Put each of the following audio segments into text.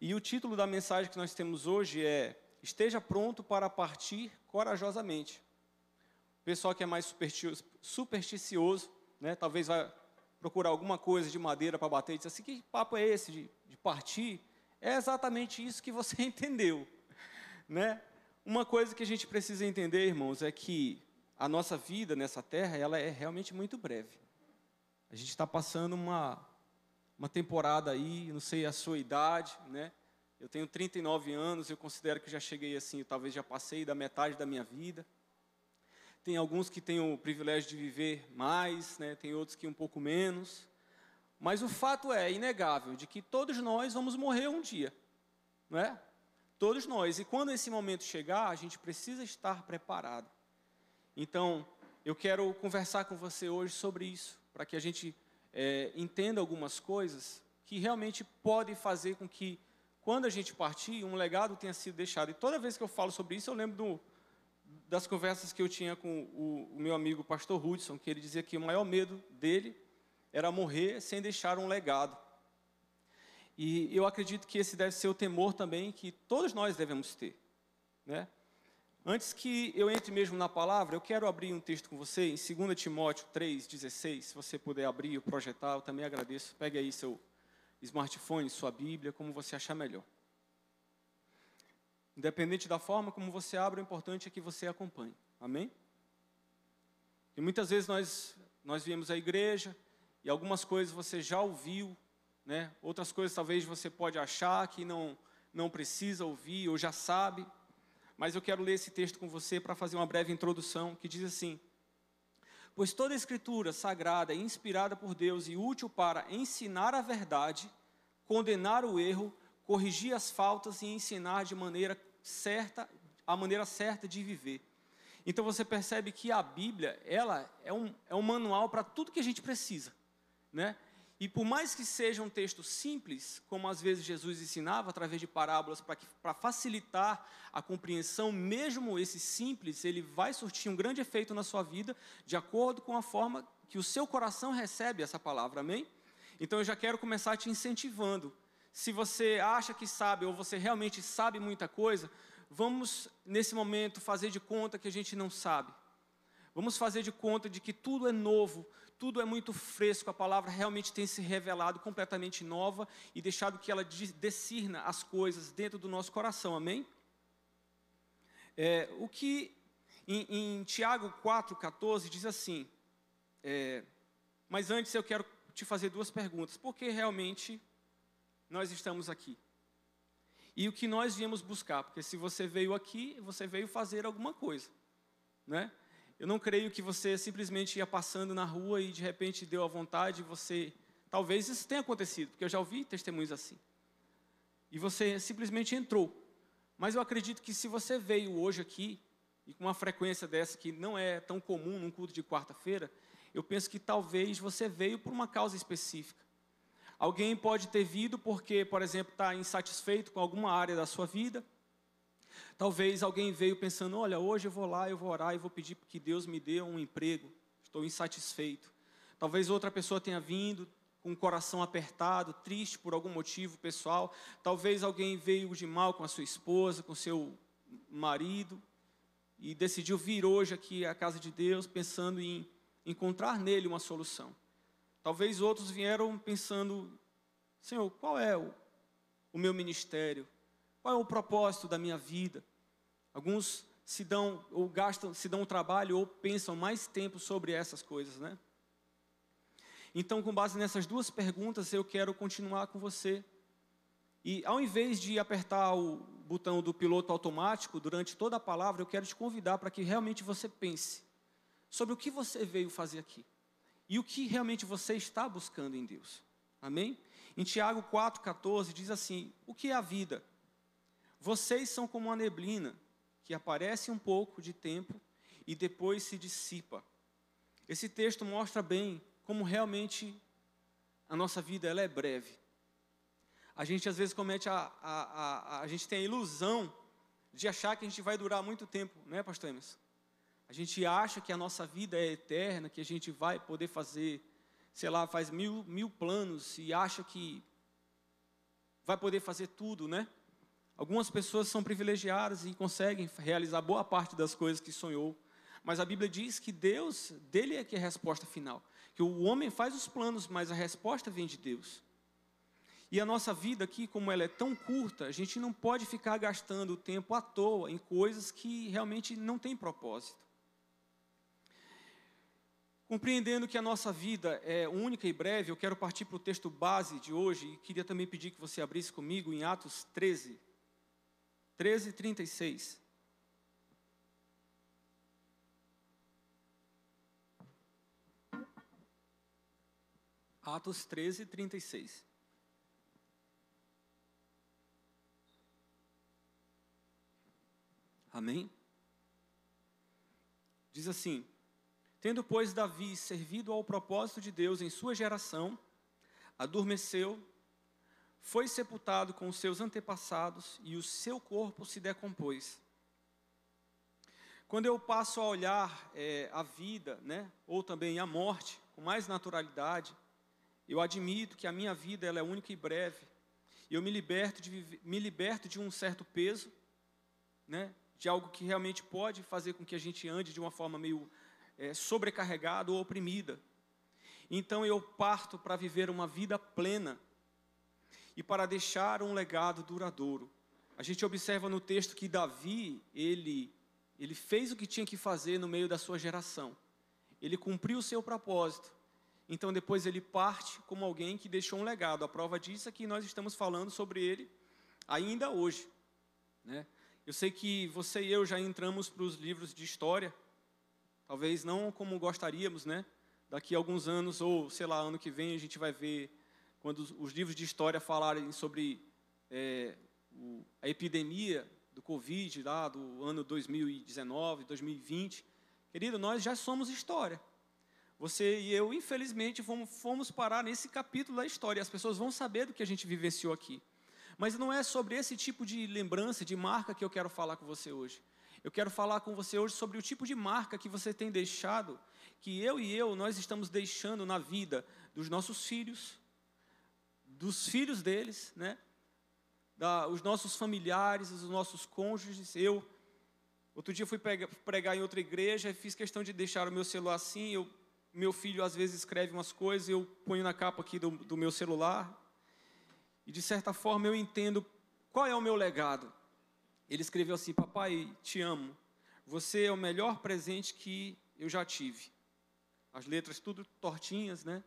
E o título da mensagem que nós temos hoje é Esteja pronto para partir corajosamente. O pessoal que é mais supersticioso, né, talvez vai procurar alguma coisa de madeira para bater e dizer assim: que papo é esse de, de partir? É exatamente isso que você entendeu. Né? Uma coisa que a gente precisa entender, irmãos, é que a nossa vida nessa terra ela é realmente muito breve. A gente está passando uma, uma temporada aí, não sei a sua idade, né? Eu tenho 39 anos, eu considero que já cheguei assim, talvez já passei da metade da minha vida. Tem alguns que têm o privilégio de viver mais, né? tem outros que um pouco menos. Mas o fato é inegável de que todos nós vamos morrer um dia, não é? Todos nós. E quando esse momento chegar, a gente precisa estar preparado. Então, eu quero conversar com você hoje sobre isso, para que a gente é, entenda algumas coisas que realmente podem fazer com que, quando a gente partir, um legado tenha sido deixado. E toda vez que eu falo sobre isso, eu lembro do, das conversas que eu tinha com o, o meu amigo pastor Hudson, que ele dizia que o maior medo dele era morrer sem deixar um legado. E eu acredito que esse deve ser o temor também que todos nós devemos ter. Né? Antes que eu entre mesmo na palavra, eu quero abrir um texto com você em 2 Timóteo 3,16. Se você puder abrir ou projetar, eu também agradeço. Pegue aí seu smartphone, sua Bíblia, como você achar melhor. Independente da forma como você abre, o importante é que você acompanhe. Amém? E muitas vezes nós, nós viemos à igreja e algumas coisas você já ouviu, né? outras coisas talvez você pode achar que não, não precisa ouvir ou já sabe. Mas eu quero ler esse texto com você para fazer uma breve introdução, que diz assim: Pois toda escritura sagrada inspirada por Deus e útil para ensinar a verdade, condenar o erro, corrigir as faltas e ensinar de maneira certa, a maneira certa de viver. Então você percebe que a Bíblia, ela é um, é um manual para tudo que a gente precisa, né? E por mais que seja um texto simples, como às vezes Jesus ensinava através de parábolas para facilitar a compreensão, mesmo esse simples, ele vai surtir um grande efeito na sua vida, de acordo com a forma que o seu coração recebe essa palavra, amém? Então eu já quero começar te incentivando. Se você acha que sabe ou você realmente sabe muita coisa, vamos nesse momento fazer de conta que a gente não sabe. Vamos fazer de conta de que tudo é novo, tudo é muito fresco, a palavra realmente tem se revelado completamente nova e deixado que ela discirna as coisas dentro do nosso coração, amém? É, o que em, em Tiago 4,14 diz assim, é, mas antes eu quero te fazer duas perguntas, por que realmente nós estamos aqui? E o que nós viemos buscar, porque se você veio aqui, você veio fazer alguma coisa, né? Eu não creio que você simplesmente ia passando na rua e de repente deu a vontade, você. Talvez isso tenha acontecido, porque eu já ouvi testemunhos assim. E você simplesmente entrou. Mas eu acredito que se você veio hoje aqui, e com uma frequência dessa que não é tão comum num culto de quarta-feira, eu penso que talvez você veio por uma causa específica. Alguém pode ter vindo porque, por exemplo, está insatisfeito com alguma área da sua vida, Talvez alguém veio pensando: olha, hoje eu vou lá, eu vou orar e vou pedir que Deus me dê um emprego, estou insatisfeito. Talvez outra pessoa tenha vindo com o coração apertado, triste por algum motivo pessoal. Talvez alguém veio de mal com a sua esposa, com seu marido, e decidiu vir hoje aqui à casa de Deus pensando em encontrar nele uma solução. Talvez outros vieram pensando: Senhor, qual é o, o meu ministério? Qual é o propósito da minha vida? Alguns se dão ou gastam, se dão trabalho ou pensam mais tempo sobre essas coisas, né? Então, com base nessas duas perguntas, eu quero continuar com você. E ao invés de apertar o botão do piloto automático durante toda a palavra, eu quero te convidar para que realmente você pense sobre o que você veio fazer aqui e o que realmente você está buscando em Deus. Amém? Em Tiago 4,14 diz assim: O que é a vida? Vocês são como uma neblina que aparece um pouco de tempo e depois se dissipa. Esse texto mostra bem como realmente a nossa vida ela é breve. A gente às vezes comete a, a, a, a, gente tem a ilusão de achar que a gente vai durar muito tempo, não é, pastor Emerson? A gente acha que a nossa vida é eterna, que a gente vai poder fazer, sei lá, faz mil, mil planos e acha que vai poder fazer tudo, né? Algumas pessoas são privilegiadas e conseguem realizar boa parte das coisas que sonhou, mas a Bíblia diz que Deus, dele é que é a resposta final, que o homem faz os planos, mas a resposta vem de Deus. E a nossa vida aqui, como ela é tão curta, a gente não pode ficar gastando tempo à toa em coisas que realmente não têm propósito. Compreendendo que a nossa vida é única e breve, eu quero partir para o texto base de hoje e queria também pedir que você abrisse comigo em Atos 13, 13, 36. Atos 13, 36. Amém? Diz assim: Tendo, pois, Davi servido ao propósito de Deus em sua geração, adormeceu, foi sepultado com os seus antepassados e o seu corpo se decompôs. Quando eu passo a olhar é, a vida, né, ou também a morte, com mais naturalidade, eu admito que a minha vida ela é única e breve. Eu me liberto de, me liberto de um certo peso, né, de algo que realmente pode fazer com que a gente ande de uma forma meio é, sobrecarregada ou oprimida. Então eu parto para viver uma vida plena e para deixar um legado duradouro. A gente observa no texto que Davi, ele, ele fez o que tinha que fazer no meio da sua geração. Ele cumpriu o seu propósito. Então depois ele parte como alguém que deixou um legado. A prova disso é que nós estamos falando sobre ele ainda hoje. Né? Eu sei que você e eu já entramos para os livros de história, talvez não como gostaríamos, né? Daqui a alguns anos, ou sei lá, ano que vem, a gente vai ver, quando os livros de história falarem sobre é, o, a epidemia do Covid, lá do ano 2019, 2020. Querido, nós já somos história. Você e eu, infelizmente, fomos, fomos parar nesse capítulo da história. As pessoas vão saber do que a gente vivenciou aqui. Mas não é sobre esse tipo de lembrança, de marca que eu quero falar com você hoje. Eu quero falar com você hoje sobre o tipo de marca que você tem deixado, que eu e eu, nós estamos deixando na vida dos nossos filhos, dos filhos deles, né? Da, os nossos familiares, os nossos cônjuges. Eu, outro dia fui pregar em outra igreja e fiz questão de deixar o meu celular assim. Eu, meu filho às vezes escreve umas coisas, eu ponho na capa aqui do, do meu celular, e de certa forma eu entendo qual é o meu legado. Ele escreveu assim: Papai, te amo. Você é o melhor presente que eu já tive. As letras tudo tortinhas, né?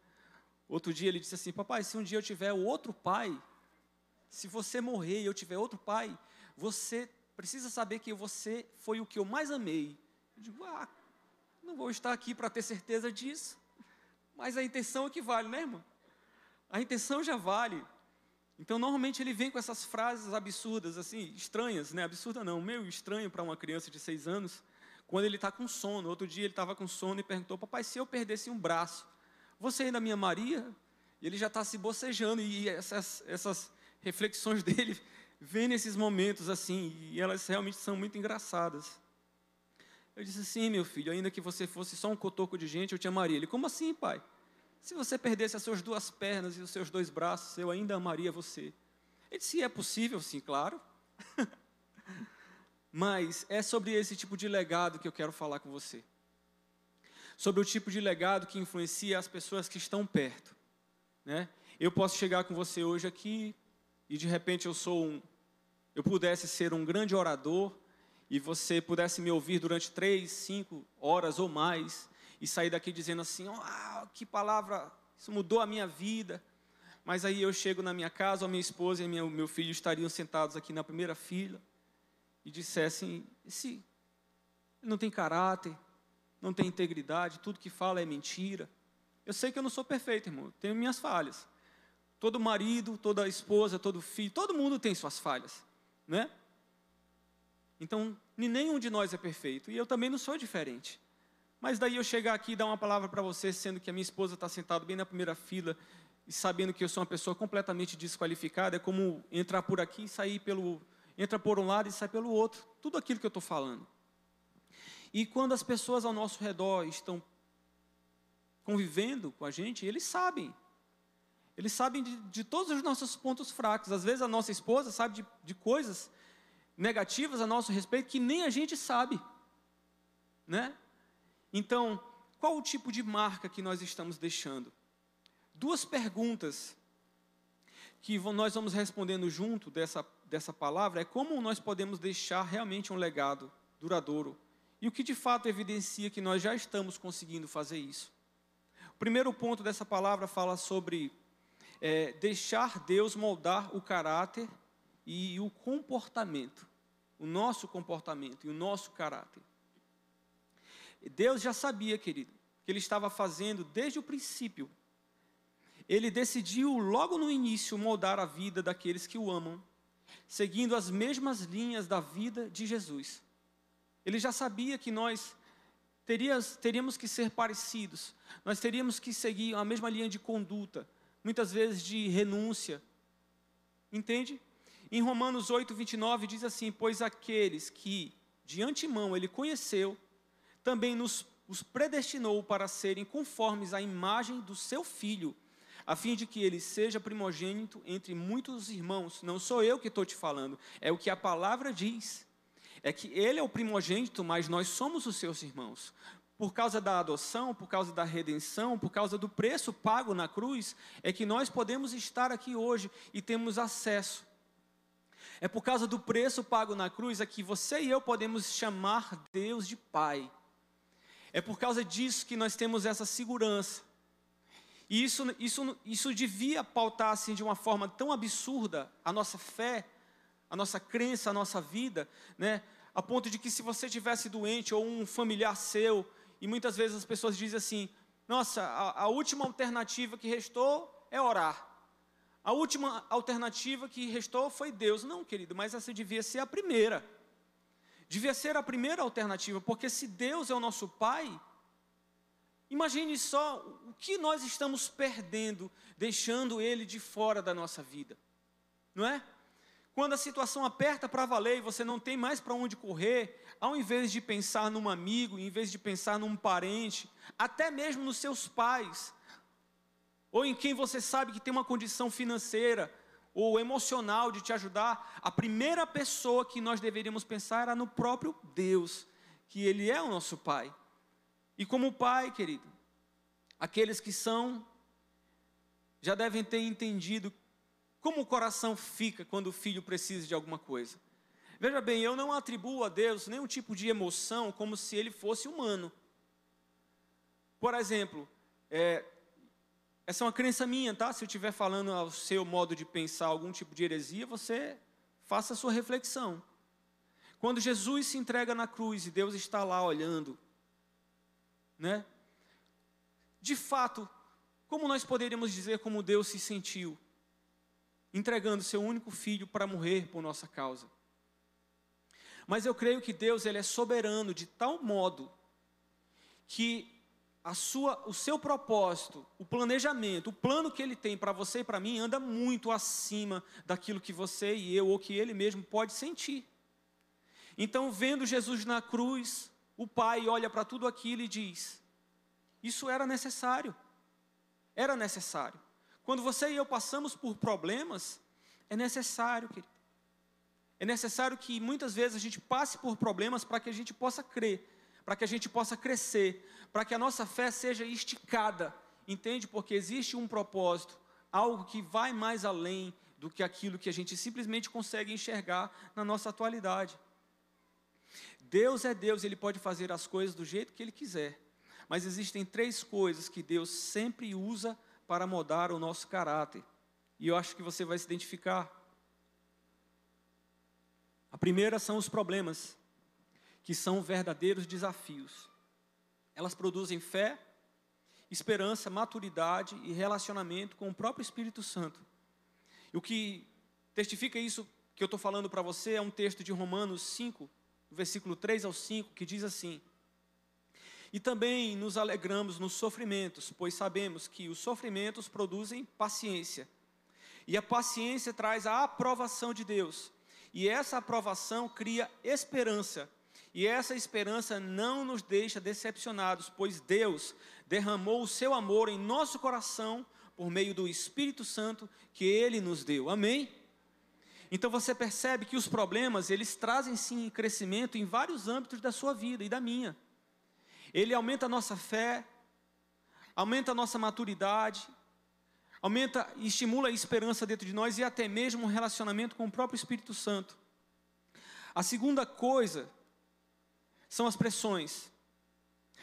Outro dia ele disse assim: Papai, se um dia eu tiver outro pai, se você morrer e eu tiver outro pai, você precisa saber que você foi o que eu mais amei. Eu digo: Ah, não vou estar aqui para ter certeza disso. Mas a intenção é que vale, né, irmão? A intenção já vale. Então, normalmente ele vem com essas frases absurdas, assim, estranhas, né? Absurda não, meio estranho para uma criança de seis anos, quando ele está com sono. Outro dia ele estava com sono e perguntou: Papai, se eu perdesse um braço, você ainda me amaria? E ele já está se bocejando, e essas, essas reflexões dele vêm nesses momentos assim, e elas realmente são muito engraçadas. Eu disse assim, meu filho, ainda que você fosse só um cotoco de gente, eu te amaria. Ele, como assim, pai? Se você perdesse as suas duas pernas e os seus dois braços, eu ainda amaria você. Ele disse: é possível, sim, claro. Mas é sobre esse tipo de legado que eu quero falar com você. Sobre o tipo de legado que influencia as pessoas que estão perto. Né? Eu posso chegar com você hoje aqui e de repente eu sou um, eu pudesse ser um grande orador e você pudesse me ouvir durante três, cinco horas ou mais e sair daqui dizendo assim: oh, que palavra, isso mudou a minha vida. Mas aí eu chego na minha casa, a minha esposa e meu, meu filho estariam sentados aqui na primeira fila e dissessem: esse não tem caráter, não tem integridade, tudo que fala é mentira. Eu sei que eu não sou perfeito, irmão, tenho minhas falhas. Todo marido, toda esposa, todo filho, todo mundo tem suas falhas, né? Então, nenhum de nós é perfeito e eu também não sou diferente. Mas daí eu chegar aqui e dar uma palavra para você, sendo que a minha esposa está sentada bem na primeira fila e sabendo que eu sou uma pessoa completamente desqualificada, é como entrar por aqui e sair pelo. Entra por um lado e sai pelo outro. Tudo aquilo que eu estou falando. E quando as pessoas ao nosso redor estão convivendo com a gente, eles sabem. Ele sabe de, de, todos os nossos pontos fracos. Às vezes a nossa esposa sabe de, de coisas negativas a nosso respeito que nem a gente sabe, né? Então, qual o tipo de marca que nós estamos deixando? Duas perguntas que nós vamos respondendo junto dessa, dessa palavra é como nós podemos deixar realmente um legado duradouro e o que de fato evidencia que nós já estamos conseguindo fazer isso. O primeiro ponto dessa palavra fala sobre é, deixar Deus moldar o caráter e o comportamento, o nosso comportamento e o nosso caráter. Deus já sabia, querido, que Ele estava fazendo desde o princípio. Ele decidiu logo no início moldar a vida daqueles que o amam, seguindo as mesmas linhas da vida de Jesus. Ele já sabia que nós teríamos, teríamos que ser parecidos, nós teríamos que seguir a mesma linha de conduta, muitas vezes de renúncia. Entende? Em Romanos 8, 29 diz assim: Pois aqueles que de antemão ele conheceu, também nos os predestinou para serem conformes à imagem do seu filho, a fim de que ele seja primogênito entre muitos irmãos. Não sou eu que estou te falando, é o que a palavra diz. É que ele é o primogênito, mas nós somos os seus irmãos. Por causa da adoção, por causa da redenção, por causa do preço pago na cruz, é que nós podemos estar aqui hoje e temos acesso é por causa do preço pago na cruz é que você e eu podemos chamar Deus de Pai. É por causa disso que nós temos essa segurança. E isso, isso, isso devia pautar assim de uma forma tão absurda a nossa fé, a nossa crença, a nossa vida, né? A ponto de que se você tivesse doente ou um familiar seu, e muitas vezes as pessoas dizem assim: nossa, a, a última alternativa que restou é orar. A última alternativa que restou foi Deus. Não, querido, mas essa devia ser a primeira. Devia ser a primeira alternativa, porque se Deus é o nosso Pai, imagine só o que nós estamos perdendo, deixando Ele de fora da nossa vida, não é? Quando a situação aperta para valer e você não tem mais para onde correr, ao invés de pensar num amigo, em vez de pensar num parente, até mesmo nos seus pais, ou em quem você sabe que tem uma condição financeira ou emocional de te ajudar, a primeira pessoa que nós deveríamos pensar era no próprio Deus, que Ele é o nosso Pai. E como Pai, querido, aqueles que são, já devem ter entendido como o coração fica quando o filho precisa de alguma coisa. Veja bem, eu não atribuo a Deus nenhum tipo de emoção como se ele fosse humano. Por exemplo, é, essa é uma crença minha, tá? Se eu estiver falando ao seu modo de pensar algum tipo de heresia, você faça a sua reflexão. Quando Jesus se entrega na cruz e Deus está lá olhando, né? De fato, como nós poderíamos dizer como Deus se sentiu entregando seu único filho para morrer por nossa causa? Mas eu creio que Deus ele é soberano de tal modo que a sua, o seu propósito, o planejamento, o plano que ele tem para você e para mim anda muito acima daquilo que você e eu ou que ele mesmo pode sentir. Então, vendo Jesus na cruz, o Pai olha para tudo aquilo e diz: Isso era necessário. Era necessário. Quando você e eu passamos por problemas, é necessário, querido. É necessário que muitas vezes a gente passe por problemas para que a gente possa crer, para que a gente possa crescer, para que a nossa fé seja esticada, entende? Porque existe um propósito, algo que vai mais além do que aquilo que a gente simplesmente consegue enxergar na nossa atualidade. Deus é Deus, Ele pode fazer as coisas do jeito que Ele quiser, mas existem três coisas que Deus sempre usa para mudar o nosso caráter, e eu acho que você vai se identificar. A primeira são os problemas, que são verdadeiros desafios. Elas produzem fé, esperança, maturidade e relacionamento com o próprio Espírito Santo. E o que testifica isso que eu estou falando para você é um texto de Romanos 5, versículo 3 ao 5, que diz assim: E também nos alegramos nos sofrimentos, pois sabemos que os sofrimentos produzem paciência. E a paciência traz a aprovação de Deus. E essa aprovação cria esperança. E essa esperança não nos deixa decepcionados, pois Deus derramou o seu amor em nosso coração por meio do Espírito Santo que ele nos deu. Amém? Então você percebe que os problemas, eles trazem sim crescimento em vários âmbitos da sua vida e da minha. Ele aumenta a nossa fé, aumenta a nossa maturidade, aumenta e estimula a esperança dentro de nós e até mesmo um relacionamento com o próprio Espírito Santo. A segunda coisa são as pressões.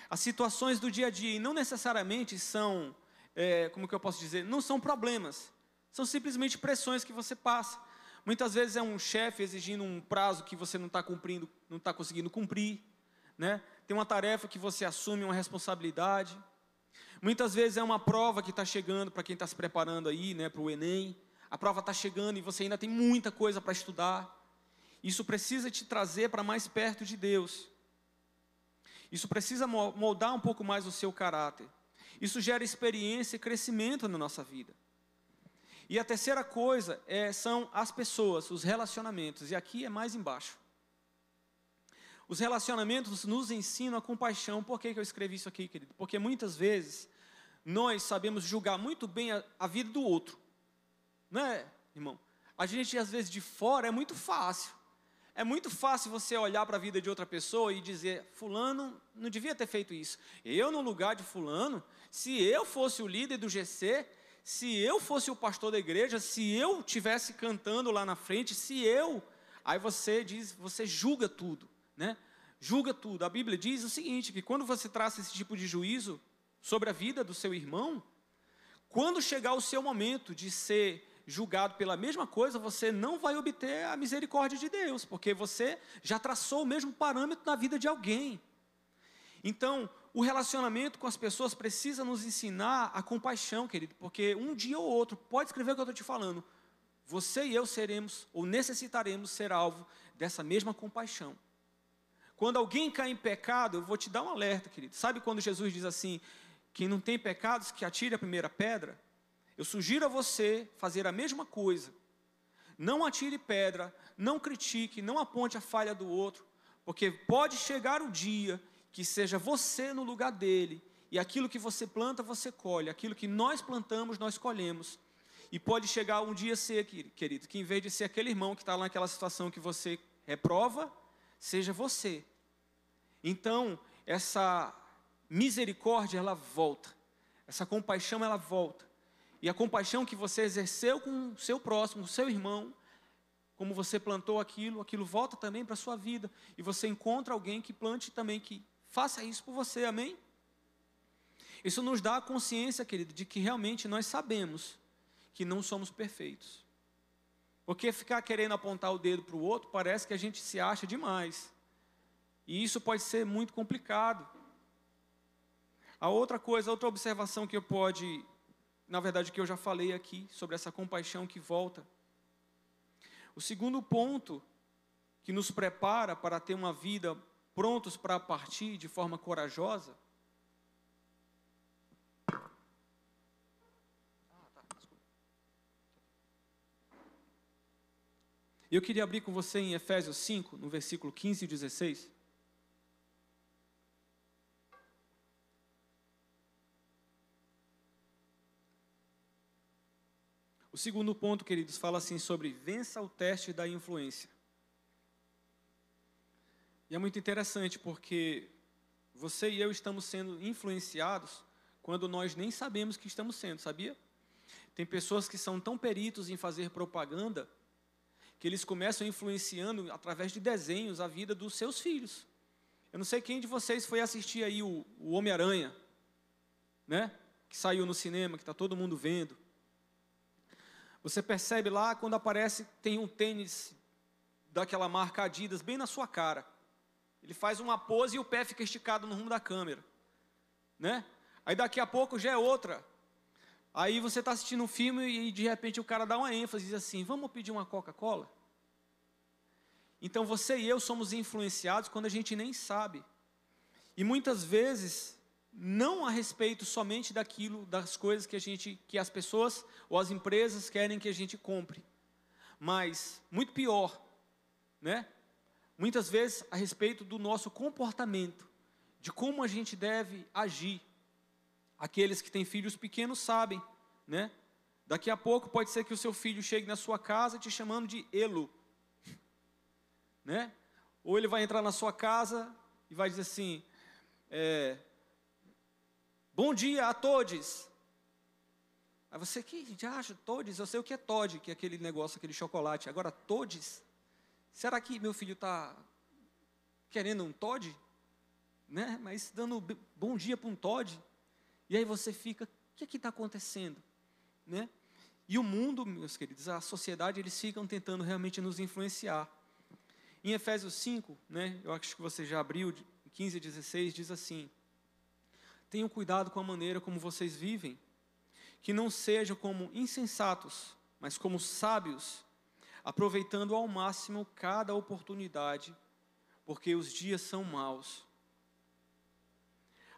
As situações do dia a dia, e não necessariamente são, é, como que eu posso dizer, não são problemas, são simplesmente pressões que você passa. Muitas vezes é um chefe exigindo um prazo que você não está cumprindo, não está conseguindo cumprir, né? Tem uma tarefa que você assume uma responsabilidade. Muitas vezes é uma prova que está chegando para quem está se preparando aí, né, para o Enem. A prova está chegando e você ainda tem muita coisa para estudar. Isso precisa te trazer para mais perto de Deus. Isso precisa moldar um pouco mais o seu caráter. Isso gera experiência e crescimento na nossa vida. E a terceira coisa é, são as pessoas, os relacionamentos. E aqui é mais embaixo. Os relacionamentos nos ensinam a compaixão. Por que, que eu escrevi isso aqui, querido? Porque muitas vezes nós sabemos julgar muito bem a, a vida do outro. Não é, irmão? A gente, às vezes, de fora é muito fácil. É muito fácil você olhar para a vida de outra pessoa e dizer: Fulano não devia ter feito isso. Eu, no lugar de Fulano, se eu fosse o líder do GC, se eu fosse o pastor da igreja, se eu tivesse cantando lá na frente, se eu. Aí você diz, você julga tudo, né? Julga tudo. A Bíblia diz o seguinte: que quando você traça esse tipo de juízo sobre a vida do seu irmão, quando chegar o seu momento de ser julgado pela mesma coisa, você não vai obter a misericórdia de Deus, porque você já traçou o mesmo parâmetro na vida de alguém. Então, o relacionamento com as pessoas precisa nos ensinar a compaixão, querido, porque um dia ou outro, pode escrever o que eu estou te falando, você e eu seremos ou necessitaremos ser alvo dessa mesma compaixão. Quando alguém cai em pecado, eu vou te dar um alerta, querido. Sabe quando Jesus diz assim: quem não tem pecados, que atire a primeira pedra? Eu sugiro a você fazer a mesma coisa. Não atire pedra, não critique, não aponte a falha do outro, porque pode chegar o dia que seja você no lugar dele, e aquilo que você planta, você colhe, aquilo que nós plantamos, nós colhemos. E pode chegar um dia ser, querido, que em vez de ser aquele irmão que está lá naquela situação que você reprova, seja você. Então, essa misericórdia, ela volta. Essa compaixão, ela volta. E a compaixão que você exerceu com o seu próximo, o seu irmão, como você plantou aquilo, aquilo volta também para a sua vida. E você encontra alguém que plante também, que faça isso por você, amém? Isso nos dá a consciência, querido, de que realmente nós sabemos que não somos perfeitos. Porque ficar querendo apontar o dedo para o outro parece que a gente se acha demais. E isso pode ser muito complicado. A outra coisa, outra observação que eu pode na verdade, que eu já falei aqui, sobre essa compaixão que volta. O segundo ponto que nos prepara para ter uma vida prontos para partir de forma corajosa. Eu queria abrir com você em Efésios 5, no versículo 15 e 16. O segundo ponto, queridos, fala assim sobre vença o teste da influência. E é muito interessante porque você e eu estamos sendo influenciados quando nós nem sabemos que estamos sendo, sabia? Tem pessoas que são tão peritos em fazer propaganda que eles começam influenciando através de desenhos a vida dos seus filhos. Eu não sei quem de vocês foi assistir aí o, o Homem-Aranha, né? Que saiu no cinema, que está todo mundo vendo. Você percebe lá quando aparece, tem um tênis daquela marca Adidas bem na sua cara. Ele faz uma pose e o pé fica esticado no rumo da câmera. Né? Aí daqui a pouco já é outra. Aí você está assistindo um filme e de repente o cara dá uma ênfase e diz assim: vamos pedir uma Coca-Cola? Então você e eu somos influenciados quando a gente nem sabe. E muitas vezes não a respeito somente daquilo, das coisas que a gente, que as pessoas ou as empresas querem que a gente compre, mas muito pior, né? Muitas vezes a respeito do nosso comportamento, de como a gente deve agir. Aqueles que têm filhos pequenos sabem né? Daqui a pouco pode ser que o seu filho chegue na sua casa te chamando de Elo, né? Ou ele vai entrar na sua casa e vai dizer assim: é, Bom dia a todos. Aí você, que acha todos? Eu sei o que é Todd, que é aquele negócio, aquele chocolate. Agora, todos? Será que meu filho está querendo um Todd? Né? Mas dando bom dia para um Todd. E aí você fica, o que é está acontecendo? Né? E o mundo, meus queridos, a sociedade, eles ficam tentando realmente nos influenciar. Em Efésios 5, né, eu acho que você já abriu, 15 a 16, diz assim: Tenham cuidado com a maneira como vocês vivem que não sejam como insensatos, mas como sábios, aproveitando ao máximo cada oportunidade, porque os dias são maus.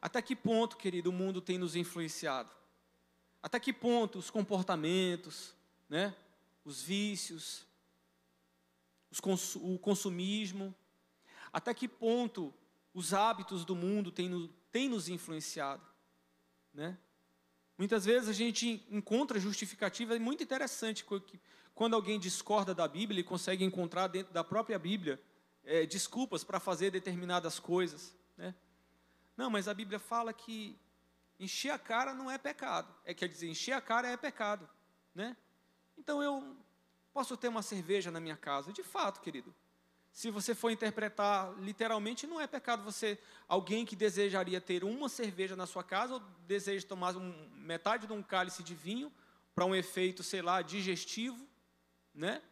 Até que ponto, querido, o mundo tem nos influenciado? Até que ponto os comportamentos, né, os vícios, os cons o consumismo, até que ponto os hábitos do mundo têm, têm nos influenciado? Né? Muitas vezes a gente encontra justificativa, é muito interessante quando alguém discorda da Bíblia e consegue encontrar dentro da própria Bíblia é, desculpas para fazer determinadas coisas. Né? Não, mas a Bíblia fala que encher a cara não é pecado. É quer dizer, encher a cara é pecado. Né? Então eu posso ter uma cerveja na minha casa. De fato, querido, se você for interpretar literalmente, não é pecado você, alguém que desejaria ter uma cerveja na sua casa, ou deseja tomar um, metade de um cálice de vinho, para um efeito, sei lá, digestivo, né?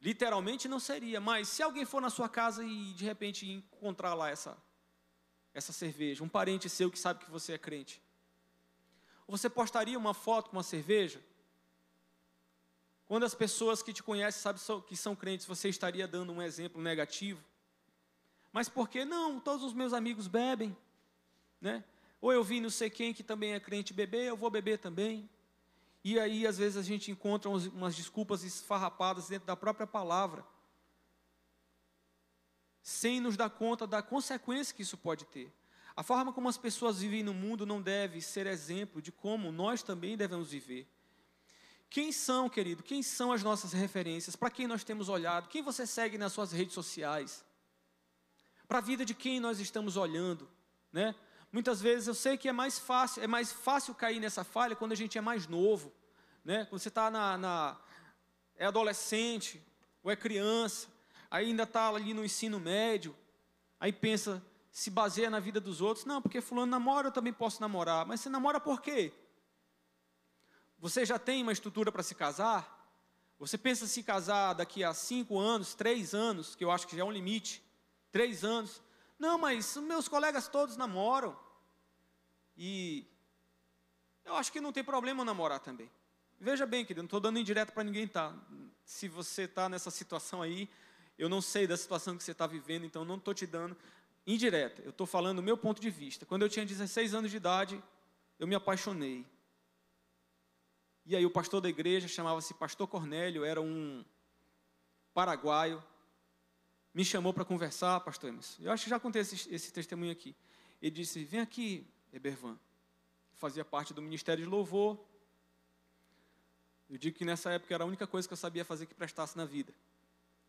Literalmente não seria, mas se alguém for na sua casa e de repente encontrar lá essa, essa cerveja, um parente seu que sabe que você é crente, você postaria uma foto com uma cerveja? Quando as pessoas que te conhecem sabem que são crentes, você estaria dando um exemplo negativo? Mas por que não? Todos os meus amigos bebem, né? Ou eu vi não sei quem que também é crente beber, eu vou beber também. E aí, às vezes, a gente encontra umas desculpas esfarrapadas dentro da própria palavra, sem nos dar conta da consequência que isso pode ter. A forma como as pessoas vivem no mundo não deve ser exemplo de como nós também devemos viver. Quem são, querido? Quem são as nossas referências? Para quem nós temos olhado? Quem você segue nas suas redes sociais? Para a vida de quem nós estamos olhando, né? Muitas vezes eu sei que é mais fácil, é mais fácil cair nessa falha quando a gente é mais novo, né? Quando você está na, na, é adolescente ou é criança, ainda está ali no ensino médio, aí pensa, se baseia na vida dos outros, não, porque fulano namora, eu também posso namorar, mas você namora por quê? Você já tem uma estrutura para se casar? Você pensa se casar daqui a cinco anos, três anos, que eu acho que já é um limite, três anos. Não, mas meus colegas todos namoram. E eu acho que não tem problema namorar também. Veja bem, querido, não estou dando indireto para ninguém tá. Se você está nessa situação aí, eu não sei da situação que você está vivendo, então não estou te dando indireta. Eu estou falando do meu ponto de vista. Quando eu tinha 16 anos de idade, eu me apaixonei. E aí o pastor da igreja chamava-se Pastor Cornélio, era um paraguaio. Me chamou para conversar, pastor Emerson. Eu acho que já contei esse, esse testemunho aqui. Ele disse: Vem aqui, Ebervan. Fazia parte do ministério de louvor. Eu digo que nessa época era a única coisa que eu sabia fazer que prestasse na vida.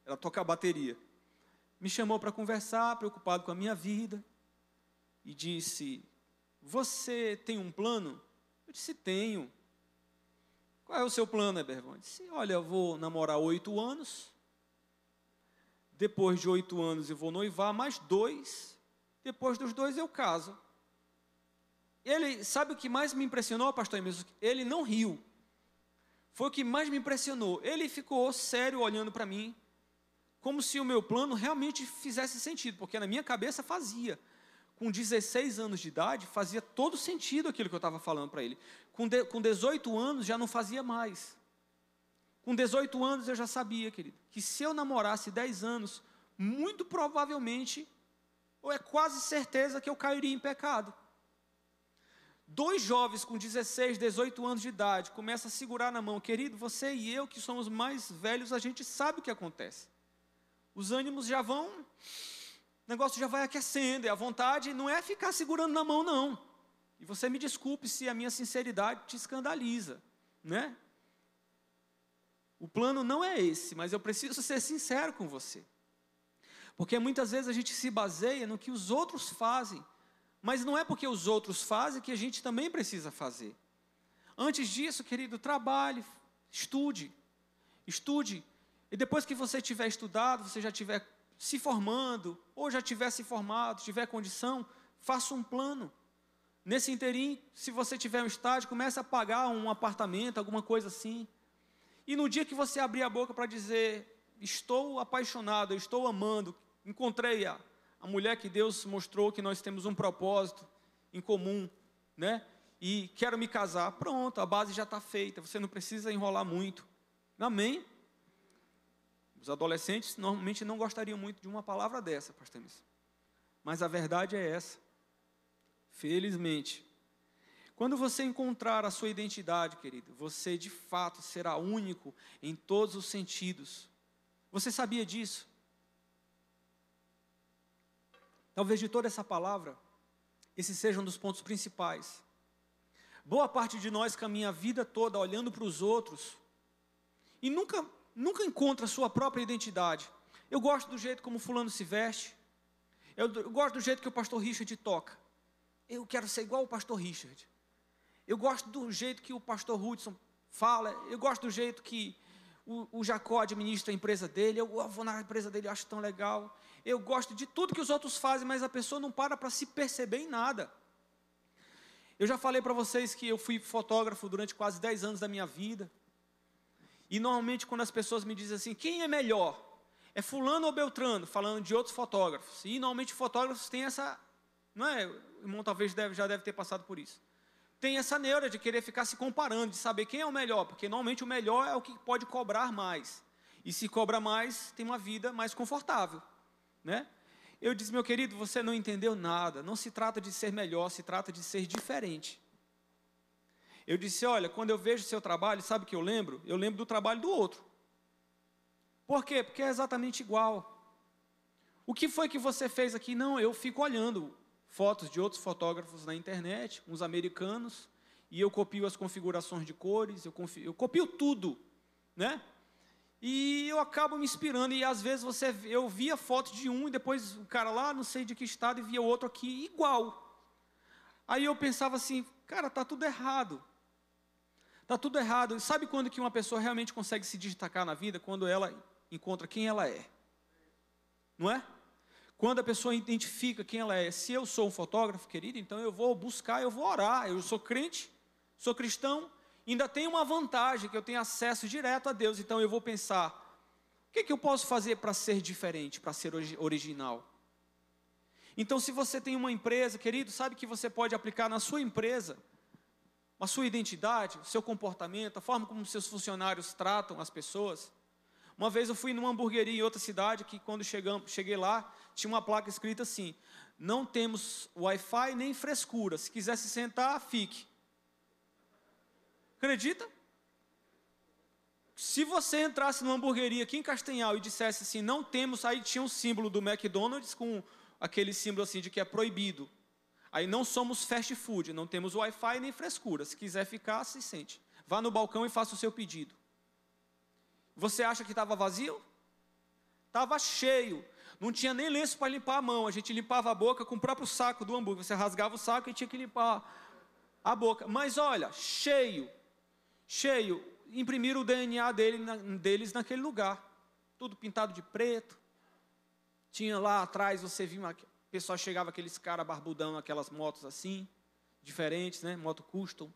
Era tocar bateria. Me chamou para conversar, preocupado com a minha vida. E disse: Você tem um plano? Eu disse: Tenho. Qual é o seu plano, Ebervan? Disse, olha, eu vou namorar oito anos, depois de oito anos eu vou noivar mais dois, depois dos dois eu caso. Ele, sabe o que mais me impressionou, pastor Emerson? Ele não riu. Foi o que mais me impressionou. Ele ficou sério olhando para mim, como se o meu plano realmente fizesse sentido, porque na minha cabeça fazia com 16 anos de idade, fazia todo sentido aquilo que eu estava falando para ele. Com, de, com 18 anos já não fazia mais. Com 18 anos eu já sabia, querido, que se eu namorasse 10 anos, muito provavelmente, ou é quase certeza que eu cairia em pecado. Dois jovens com 16, 18 anos de idade começam a segurar na mão, querido, você e eu que somos mais velhos, a gente sabe o que acontece. Os ânimos já vão o negócio já vai aquecendo, e a vontade não é ficar segurando na mão, não. E você me desculpe se a minha sinceridade te escandaliza, né? O plano não é esse, mas eu preciso ser sincero com você. Porque muitas vezes a gente se baseia no que os outros fazem, mas não é porque os outros fazem que a gente também precisa fazer. Antes disso, querido, trabalhe, estude, estude, e depois que você tiver estudado, você já tiver se formando, ou já tiver se formado, tiver condição, faça um plano. Nesse interim, se você tiver um estágio, comece a pagar um apartamento, alguma coisa assim. E no dia que você abrir a boca para dizer, estou apaixonado, estou amando, encontrei a, a mulher que Deus mostrou que nós temos um propósito em comum, né? E quero me casar, pronto, a base já está feita, você não precisa enrolar muito. Amém? Os adolescentes normalmente não gostariam muito de uma palavra dessa, pastor Mas a verdade é essa. Felizmente. Quando você encontrar a sua identidade, querido, você de fato será único em todos os sentidos. Você sabia disso? Talvez de toda essa palavra, esse seja um dos pontos principais. Boa parte de nós caminha a vida toda olhando para os outros e nunca, nunca encontra a sua própria identidade. Eu gosto do jeito como fulano se veste. Eu, eu gosto do jeito que o pastor Richard toca. Eu quero ser igual o pastor Richard. Eu gosto do jeito que o pastor Hudson fala. Eu gosto do jeito que o, o Jacó administra a empresa dele. Eu, eu vou na empresa dele, eu acho tão legal. Eu gosto de tudo que os outros fazem, mas a pessoa não para para se perceber em nada. Eu já falei para vocês que eu fui fotógrafo durante quase 10 anos da minha vida. E normalmente quando as pessoas me dizem assim, quem é melhor? É fulano ou Beltrano? Falando de outros fotógrafos. E normalmente fotógrafos têm essa, não é? O irmão talvez deve, já deve ter passado por isso. Tem essa neura de querer ficar se comparando, de saber quem é o melhor, porque normalmente o melhor é o que pode cobrar mais. E se cobra mais, tem uma vida mais confortável, né? Eu disse, meu querido, você não entendeu nada. Não se trata de ser melhor, se trata de ser diferente. Eu disse, olha, quando eu vejo seu trabalho, sabe o que eu lembro? Eu lembro do trabalho do outro. Por quê? Porque é exatamente igual. O que foi que você fez aqui? Não, eu fico olhando fotos de outros fotógrafos na internet, uns americanos, e eu copio as configurações de cores, eu, confio, eu copio tudo, né? E eu acabo me inspirando, e às vezes você, eu via foto de um, e depois o cara lá, não sei de que estado, e via outro aqui, igual. Aí eu pensava assim, cara, tá tudo errado. Tá tudo errado. E sabe quando que uma pessoa realmente consegue se destacar na vida? Quando ela encontra quem ela é. Não é? Quando a pessoa identifica quem ela é. Se eu sou um fotógrafo, querido, então eu vou buscar, eu vou orar. Eu sou crente, sou cristão, ainda tem uma vantagem, que eu tenho acesso direto a Deus. Então eu vou pensar: o que, que eu posso fazer para ser diferente, para ser original? Então, se você tem uma empresa, querido, sabe que você pode aplicar na sua empresa a sua identidade, o seu comportamento, a forma como seus funcionários tratam as pessoas. Uma vez eu fui numa hamburgueria em outra cidade que quando chegamos, cheguei lá, tinha uma placa escrita assim: "Não temos Wi-Fi nem frescura. Se quiser se sentar, fique". Acredita? Se você entrasse numa hamburgueria aqui em Castanhal e dissesse assim, não temos, aí tinha um símbolo do McDonald's com aquele símbolo assim de que é proibido. Aí não somos fast food, não temos Wi-Fi nem frescura. Se quiser ficar, se sente. Vá no balcão e faça o seu pedido. Você acha que estava vazio? Estava cheio. Não tinha nem lenço para limpar a mão. A gente limpava a boca com o próprio saco do hambúrguer. Você rasgava o saco e tinha que limpar a boca. Mas olha, cheio cheio, imprimiram o DNA dele, na, deles naquele lugar. Tudo pintado de preto. Tinha lá atrás, você viu, o pessoal chegava aqueles caras barbudão, aquelas motos assim, diferentes, né? Moto custom.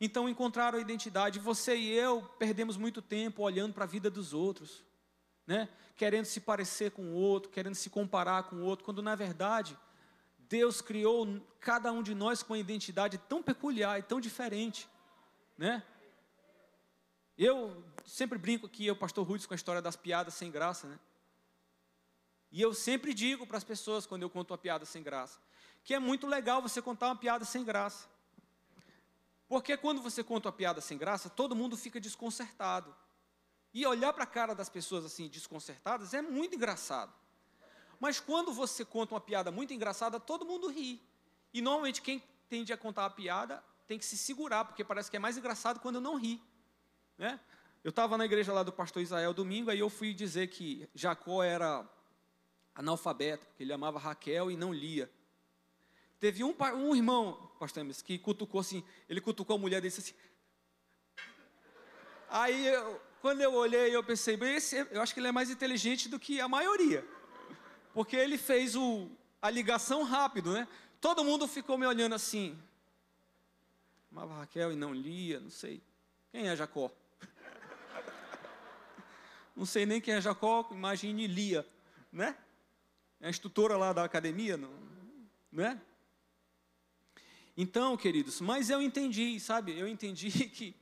Então encontraram a identidade. Você e eu perdemos muito tempo olhando para a vida dos outros, né? Querendo se parecer com o outro, querendo se comparar com o outro, quando na verdade Deus criou cada um de nós com uma identidade tão peculiar e tão diferente né? Eu sempre brinco aqui, eu, pastor Rudes, com a história das piadas sem graça, né? E eu sempre digo para as pessoas, quando eu conto uma piada sem graça, que é muito legal você contar uma piada sem graça. Porque quando você conta uma piada sem graça, todo mundo fica desconcertado. E olhar para a cara das pessoas assim, desconcertadas, é muito engraçado. Mas quando você conta uma piada muito engraçada, todo mundo ri. E normalmente quem tende a contar a piada tem que se segurar, porque parece que é mais engraçado quando não ri. Né? Eu estava na igreja lá do pastor Israel domingo, aí eu fui dizer que Jacó era analfabeto, porque ele amava Raquel e não lia. Teve um, um irmão, pastor Emerson, que cutucou assim, ele cutucou a mulher dele e disse assim. Aí, eu, quando eu olhei, eu pensei, esse, eu acho que ele é mais inteligente do que a maioria. Porque ele fez o, a ligação rápido, né? Todo mundo ficou me olhando assim. Amava Raquel e não lia, não sei. Quem é Jacó? Não sei nem quem é Jacó, imagine Lia, né? É a instrutora lá da academia, não, né? Então, queridos, mas eu entendi, sabe? Eu entendi que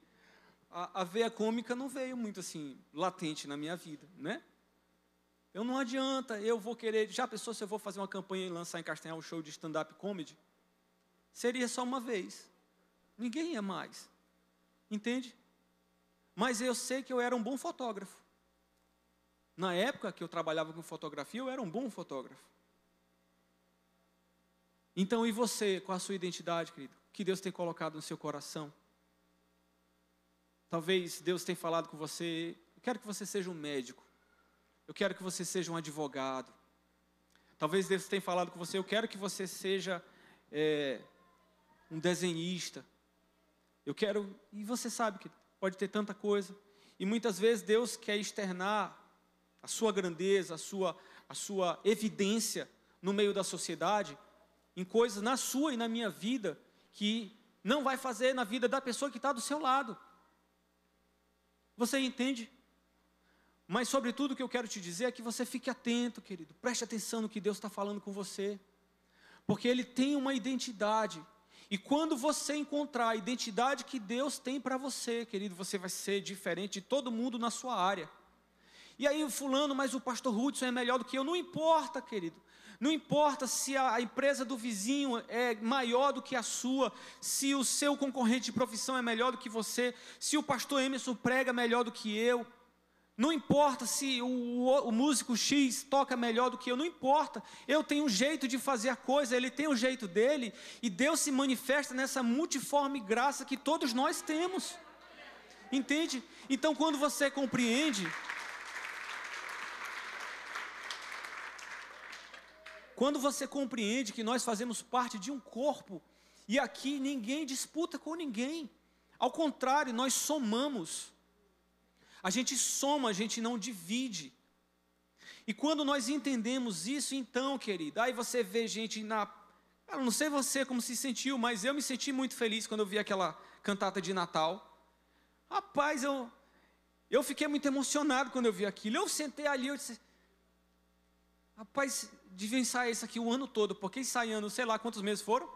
a, a veia cômica não veio muito assim, latente na minha vida, né? Eu não adianta, eu vou querer. Já pensou se eu vou fazer uma campanha e lançar em Castanhal um show de stand-up comedy? Seria só uma vez. Ninguém ia mais. Entende? Mas eu sei que eu era um bom fotógrafo. Na época que eu trabalhava com fotografia, eu era um bom fotógrafo. Então, e você, com a sua identidade, querido? Que Deus tem colocado no seu coração? Talvez Deus tenha falado com você, eu quero que você seja um médico. Eu quero que você seja um advogado. Talvez Deus tenha falado com você, eu quero que você seja é, um desenhista. Eu quero, e você sabe que pode ter tanta coisa. E muitas vezes Deus quer externar a sua grandeza, a sua, a sua evidência no meio da sociedade, em coisas na sua e na minha vida, que não vai fazer na vida da pessoa que está do seu lado. Você entende? Mas, sobretudo, o que eu quero te dizer é que você fique atento, querido. Preste atenção no que Deus está falando com você. Porque Ele tem uma identidade. E quando você encontrar a identidade que Deus tem para você, querido, você vai ser diferente de todo mundo na sua área. E aí, fulano, mas o pastor Hudson é melhor do que eu. Não importa, querido. Não importa se a empresa do vizinho é maior do que a sua, se o seu concorrente de profissão é melhor do que você, se o pastor Emerson prega melhor do que eu. Não importa se o, o, o, músico X toca melhor do que eu, não importa. Eu tenho um jeito de fazer a coisa, ele tem o um jeito dele, e Deus se manifesta nessa multiforme graça que todos nós temos. Entende? Então, quando você compreende, Quando você compreende que nós fazemos parte de um corpo, e aqui ninguém disputa com ninguém, ao contrário, nós somamos. A gente soma, a gente não divide. E quando nós entendemos isso, então, querido, aí você vê gente na. Eu não sei você como se sentiu, mas eu me senti muito feliz quando eu vi aquela cantata de Natal. Rapaz, eu, eu fiquei muito emocionado quando eu vi aquilo. Eu sentei ali, eu disse. Rapaz, devia ensaiar isso aqui o ano todo, porque ensaiando, sei lá quantos meses foram?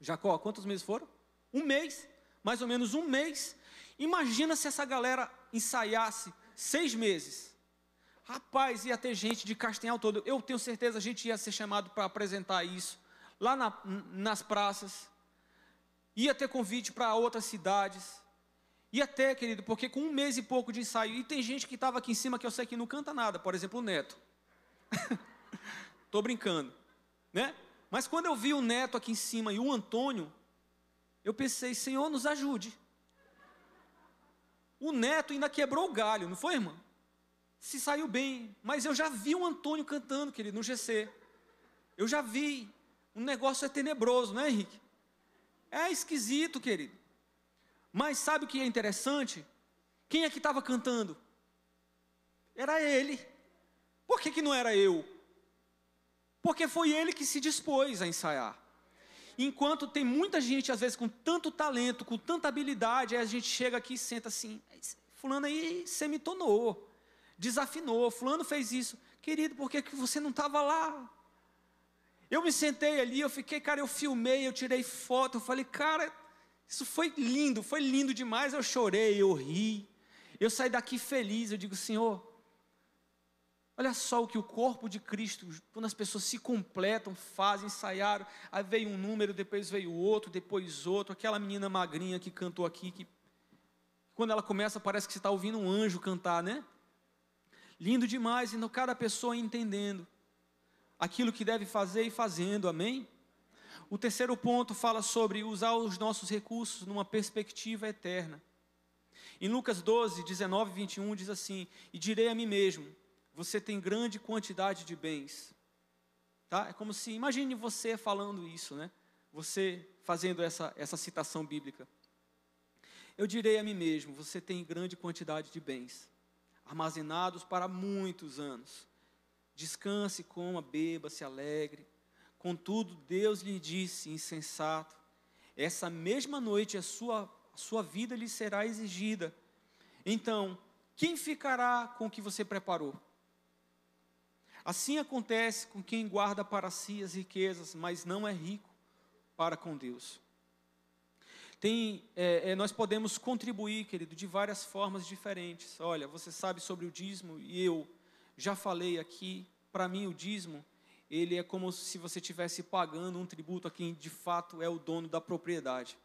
Jacó, quantos meses foram? Um mês, mais ou menos um mês. Imagina se essa galera ensaiasse seis meses. Rapaz, ia ter gente de Castanhal todo. Eu tenho certeza a gente ia ser chamado para apresentar isso lá na, nas praças. Ia ter convite para outras cidades. Ia ter, querido, porque com um mês e pouco de ensaio, e tem gente que estava aqui em cima que eu sei que não canta nada, por exemplo, o Neto. Estou brincando, né? Mas quando eu vi o Neto aqui em cima e o Antônio, eu pensei, Senhor, nos ajude. O Neto ainda quebrou o galho, não foi, irmã? Se saiu bem, mas eu já vi o Antônio cantando, querido, no GC. Eu já vi. O negócio é tenebroso, não é, Henrique? É esquisito, querido. Mas sabe o que é interessante? Quem é que estava cantando? Era ele. Por que, que não era eu? Porque foi ele que se dispôs a ensaiar. Enquanto tem muita gente, às vezes, com tanto talento, com tanta habilidade, aí a gente chega aqui e senta assim, fulano aí semitonou, desafinou, fulano fez isso. Querido, por que, que você não estava lá? Eu me sentei ali, eu fiquei, cara, eu filmei, eu tirei foto, eu falei, cara, isso foi lindo, foi lindo demais. Eu chorei, eu ri, eu saí daqui feliz. Eu digo, Senhor, Olha só o que o corpo de Cristo, quando as pessoas se completam, fazem, ensaiaram, aí veio um número, depois veio outro, depois outro, aquela menina magrinha que cantou aqui, que quando ela começa parece que você está ouvindo um anjo cantar, né? Lindo demais, e cada pessoa entendendo aquilo que deve fazer e fazendo, amém? O terceiro ponto fala sobre usar os nossos recursos numa perspectiva eterna. Em Lucas 12, 19 e 21 diz assim: E direi a mim mesmo: Você tem grande quantidade de bens. Tá? É como se, imagine você falando isso, né? Você fazendo essa, essa citação bíblica. Eu direi a mim mesmo: Você tem grande quantidade de bens, armazenados para muitos anos. Descanse, coma, beba, se alegre. Contudo, Deus lhe disse, insensato: Essa mesma noite a sua sua vida lhe será exigida. Então, quem ficará com o que você preparou? Assim acontece com quem guarda para si as riquezas, mas não é rico para com Deus. Tem, é, é, nós podemos contribuir, querido, de várias formas diferentes. Olha, você sabe sobre o dízimo e eu já falei aqui. Para mim, o dízimo ele é como se você estivesse pagando um tributo a quem de fato é o dono da propriedade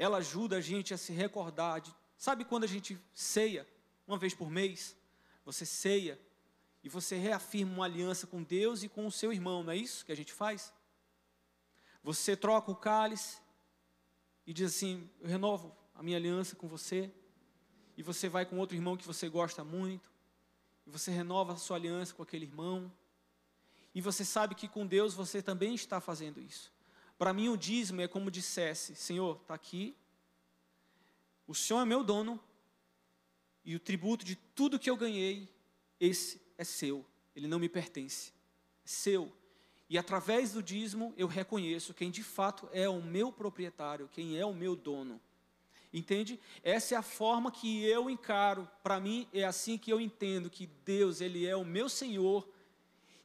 ela ajuda a gente a se recordar de, sabe quando a gente ceia uma vez por mês? Você ceia e você reafirma uma aliança com Deus e com o seu irmão, não é isso que a gente faz? Você troca o cálice e diz assim: Eu renovo a minha aliança com você. E você vai com outro irmão que você gosta muito. E você renova a sua aliança com aquele irmão. E você sabe que com Deus você também está fazendo isso. Para mim, o dízimo é como dissesse: Senhor, está aqui, o Senhor é meu dono, e o tributo de tudo que eu ganhei, esse é seu, ele não me pertence, é seu. E através do dízimo eu reconheço quem de fato é o meu proprietário, quem é o meu dono. Entende? Essa é a forma que eu encaro. Para mim é assim que eu entendo que Deus, ele é o meu Senhor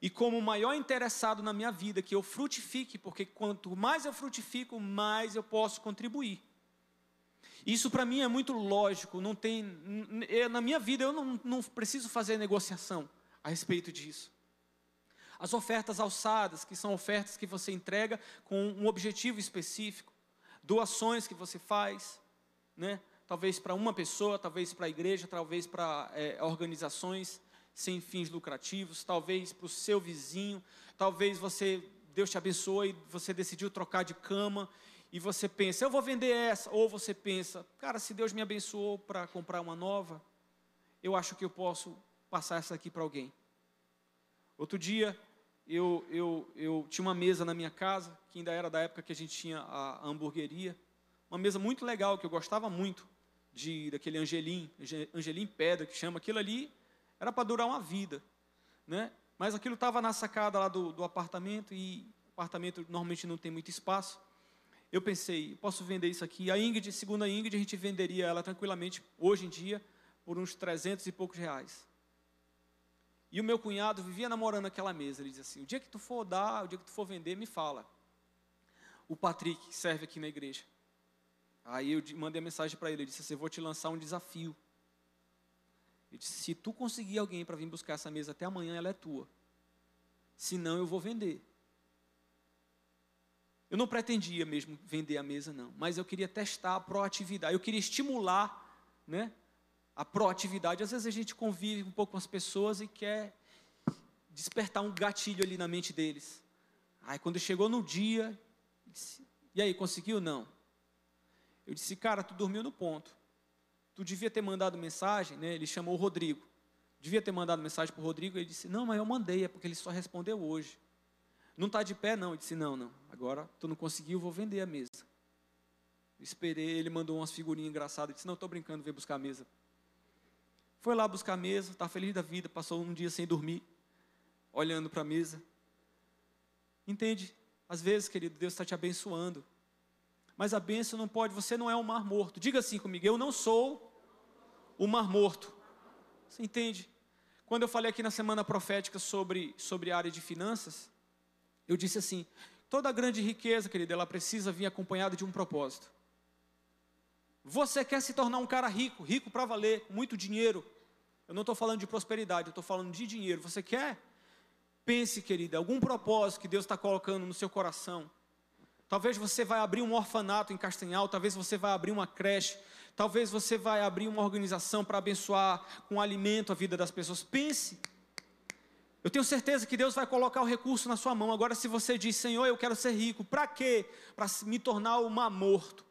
e como o maior interessado na minha vida, que eu frutifique, porque quanto mais eu frutifico, mais eu posso contribuir. Isso para mim é muito lógico, não tem, na minha vida eu não, não preciso fazer negociação a respeito disso. As ofertas alçadas, que são ofertas que você entrega com um objetivo específico, doações que você faz, né? talvez para uma pessoa, talvez para a igreja, talvez para é, organizações, sem fins lucrativos, talvez para o seu vizinho, talvez você, Deus te abençoe, você decidiu trocar de cama e você pensa, eu vou vender essa, ou você pensa, cara, se Deus me abençoou para comprar uma nova, eu acho que eu posso passar essa aqui para alguém. Outro dia, eu, eu, eu tinha uma mesa na minha casa, que ainda era da época que a gente tinha a, hamburgueria, uma mesa muito legal, que eu gostava muito, de daquele angelim, angelim pedra, que chama, aquilo ali era para durar uma vida, né? Mas aquilo estava na sacada lá do, do apartamento e apartamento normalmente não tem muito espaço. Eu pensei, posso vender isso aqui. A Ingrid, segundo a Ingrid, a gente venderia ela tranquilamente, hoje em dia, por uns 300 e poucos reais. E o meu cunhado vivia namorando aquela mesa. Ele dizia assim: o dia que tu for dar, o dia que tu for vender, me fala. O Patrick serve aqui na igreja. Aí eu mandei mensagem para ele. Ele disse assim: vou te lançar um desafio. Ele disse: se tu conseguir alguém para vir buscar essa mesa até amanhã, ela é tua. Senão eu vou vender. Eu não pretendia mesmo vender a mesa, não, mas eu queria testar a proatividade, eu queria estimular né, a proatividade. Às vezes a gente convive um pouco com as pessoas e quer despertar um gatilho ali na mente deles. Aí quando chegou no dia, disse, e aí, conseguiu? Não. Eu disse, cara, tu dormiu no ponto tu devia ter mandado mensagem, né? Ele chamou o Rodrigo. Devia ter mandado mensagem para o Rodrigo. Ele disse, não, mas eu mandei, é porque ele só respondeu hoje. Não está de pé, não. Ele disse, não, não. Agora tu não conseguiu, vou vender a mesa. Eu esperei, ele mandou umas figurinhas engraçadas. Ele disse, não, estou brincando, vem buscar a mesa. Foi lá buscar a mesa, está feliz da vida, passou um dia sem dormir, olhando para a mesa. Entende? Às vezes, querido, Deus está te abençoando. Mas a bênção não pode, você não é um mar morto. Diga assim comigo, eu não sou o mar morto. Você entende? Quando eu falei aqui na semana profética sobre, sobre a área de finanças, eu disse assim: toda grande riqueza, querida, ela precisa vir acompanhada de um propósito. Você quer se tornar um cara rico, rico para valer, muito dinheiro. Eu não estou falando de prosperidade, eu estou falando de dinheiro. Você quer? Pense, querida, algum propósito que Deus está colocando no seu coração. Talvez você vai abrir um orfanato em Castanhal, talvez você vai abrir uma creche, talvez você vai abrir uma organização para abençoar com alimento a vida das pessoas. Pense. Eu tenho certeza que Deus vai colocar o recurso na sua mão. Agora, se você diz, Senhor, eu quero ser rico, para quê? Para me tornar o mar morto.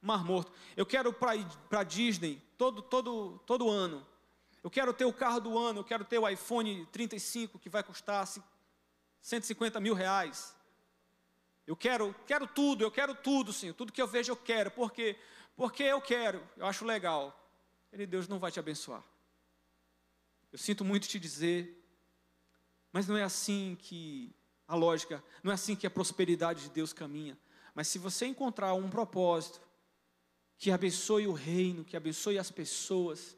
Mar morto. Eu quero para Disney todo, todo, todo ano. Eu quero ter o carro do ano, eu quero ter o iPhone 35 que vai custar 150 mil reais. Eu quero, quero tudo, eu quero tudo, Senhor. Tudo que eu vejo eu quero. Por quê? Porque eu quero, eu acho legal. Ele, Deus não vai te abençoar. Eu sinto muito te dizer, mas não é assim que a lógica, não é assim que a prosperidade de Deus caminha. Mas se você encontrar um propósito que abençoe o reino, que abençoe as pessoas,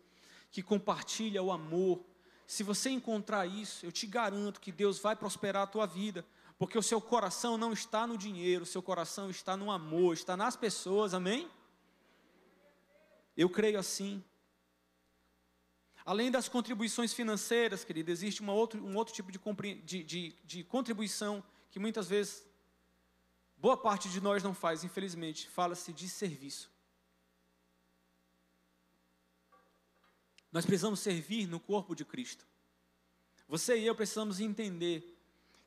que compartilha o amor, se você encontrar isso, eu te garanto que Deus vai prosperar a tua vida, porque o seu coração não está no dinheiro, o seu coração está no amor, está nas pessoas, amém? Eu creio assim. Além das contribuições financeiras, querido, existe uma outro, um outro tipo de, de, de, de contribuição que muitas vezes boa parte de nós não faz, infelizmente. Fala-se de serviço. Nós precisamos servir no corpo de Cristo. Você e eu precisamos entender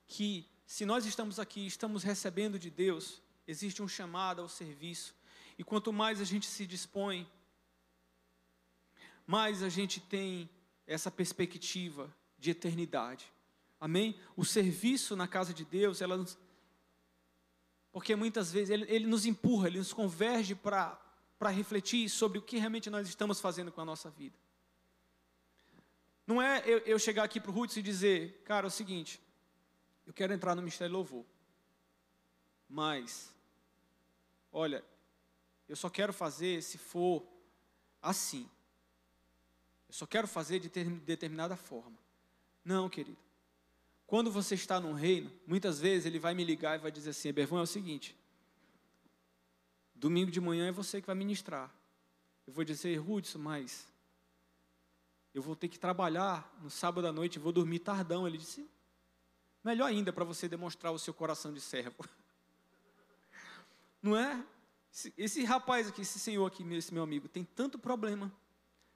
que se nós estamos aqui, estamos recebendo de Deus, existe um chamado ao serviço. E quanto mais a gente se dispõe mais a gente tem essa perspectiva de eternidade. Amém? O serviço na casa de Deus, ela nos, porque muitas vezes ele, ele nos empurra, ele nos converge para refletir sobre o que realmente nós estamos fazendo com a nossa vida. Não é eu, eu chegar aqui para o Ruth e dizer, cara, é o seguinte, eu quero entrar no Ministério Louvor, mas, olha, eu só quero fazer se for assim. Eu só quero fazer de determinada forma. Não, querido. Quando você está num reino, muitas vezes ele vai me ligar e vai dizer assim: Bervão, é o seguinte. Domingo de manhã é você que vai ministrar. Eu vou dizer, Hudson, mas eu vou ter que trabalhar no sábado à noite vou dormir tardão. Ele disse, melhor ainda para você demonstrar o seu coração de servo. Não é? Esse, esse rapaz aqui, esse senhor aqui, esse meu amigo, tem tanto problema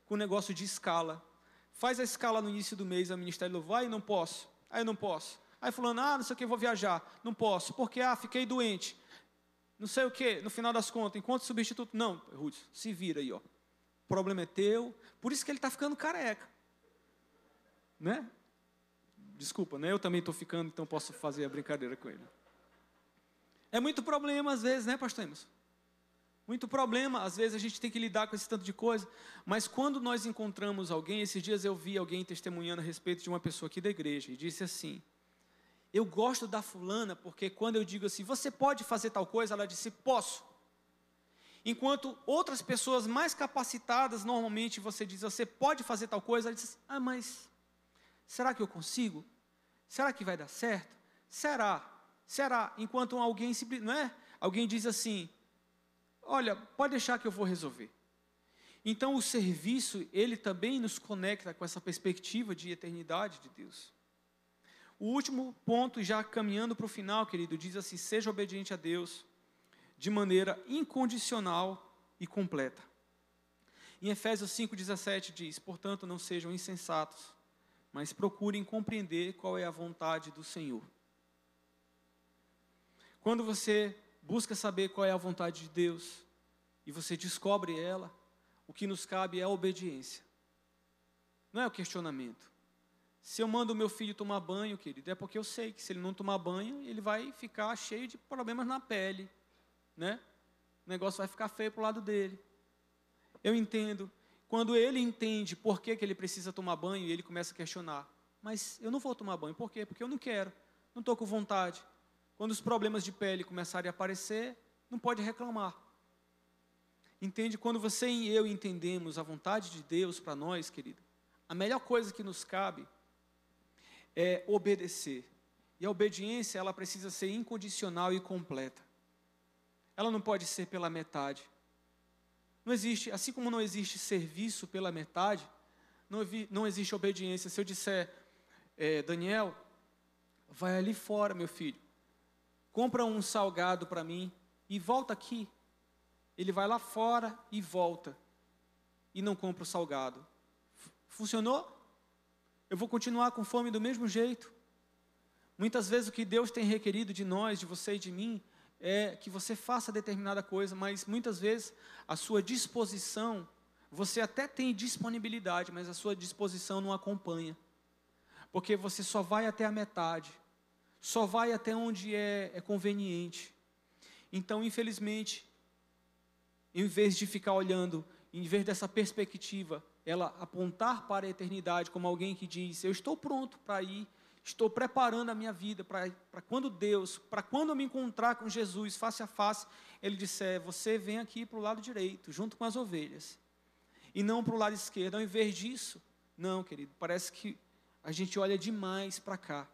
com o negócio de escala. Faz a escala no início do mês, a ministério vai, não posso. Aí não posso. Aí fulano, ah, não sei o que, vou viajar. Não posso. Porque, ah, fiquei doente. Não sei o que, no final das contas, enquanto substituto. Não, Ruth, se vira aí, ó. O problema é teu. Por isso que ele está ficando careca. Né? Desculpa, né? Eu também estou ficando, então posso fazer a brincadeira com ele. É muito problema às vezes, né, pastor Emerson? Muito problema, às vezes a gente tem que lidar com esse tanto de coisa, mas quando nós encontramos alguém, esses dias eu vi alguém testemunhando a respeito de uma pessoa aqui da igreja e disse assim: Eu gosto da fulana porque quando eu digo assim, você pode fazer tal coisa, ela disse, posso. Enquanto outras pessoas mais capacitadas, normalmente você diz, você pode fazer tal coisa, ela diz, ah, mas será que eu consigo? Será que vai dar certo? Será? Será? Enquanto alguém não é? Alguém diz assim, Olha, pode deixar que eu vou resolver. Então, o serviço, ele também nos conecta com essa perspectiva de eternidade de Deus. O último ponto, já caminhando para o final, querido, diz assim: seja obediente a Deus de maneira incondicional e completa. Em Efésios 5,17 diz: portanto, não sejam insensatos, mas procurem compreender qual é a vontade do Senhor. Quando você busca saber qual é a vontade de Deus e você descobre ela, o que nos cabe é a obediência. Não é o questionamento. Se eu mando o meu filho tomar banho, querido, é porque eu sei que se ele não tomar banho, ele vai ficar cheio de problemas na pele, né? O negócio vai ficar feio para o lado dele. Eu entendo. Quando ele entende por que, que ele precisa tomar banho, ele começa a questionar. Mas eu não vou tomar banho, por quê? Porque eu não quero, não estou com vontade. Quando os problemas de pele começarem a aparecer, não pode reclamar. Entende? Quando você e eu entendemos a vontade de Deus para nós, querido, a melhor coisa que nos cabe é obedecer. E a obediência, ela precisa ser incondicional e completa. Ela não pode ser pela metade. Não existe, assim como não existe serviço pela metade, não, não existe obediência. Se eu disser, é, Daniel, vai ali fora, meu filho, compra um salgado para mim e volta aqui. Ele vai lá fora e volta. E não compra o salgado. Funcionou? eu vou continuar com fome do mesmo jeito. Muitas vezes o que Deus tem requerido de nós, de você e de mim, é que você faça determinada coisa, mas muitas vezes a sua disposição, você até tem disponibilidade, mas a sua disposição não acompanha. Porque você só vai até a metade, só vai até onde é, é conveniente. Então, infelizmente, em vez de ficar olhando, em vez dessa perspectiva, ela apontar para a eternidade como alguém que diz: Eu estou pronto para ir, estou preparando a minha vida para quando Deus, para quando eu me encontrar com Jesus face a face, Ele disser: Você vem aqui para o lado direito, junto com as ovelhas, e não para o lado esquerdo. Ao invés disso, não, querido, parece que a gente olha demais para cá.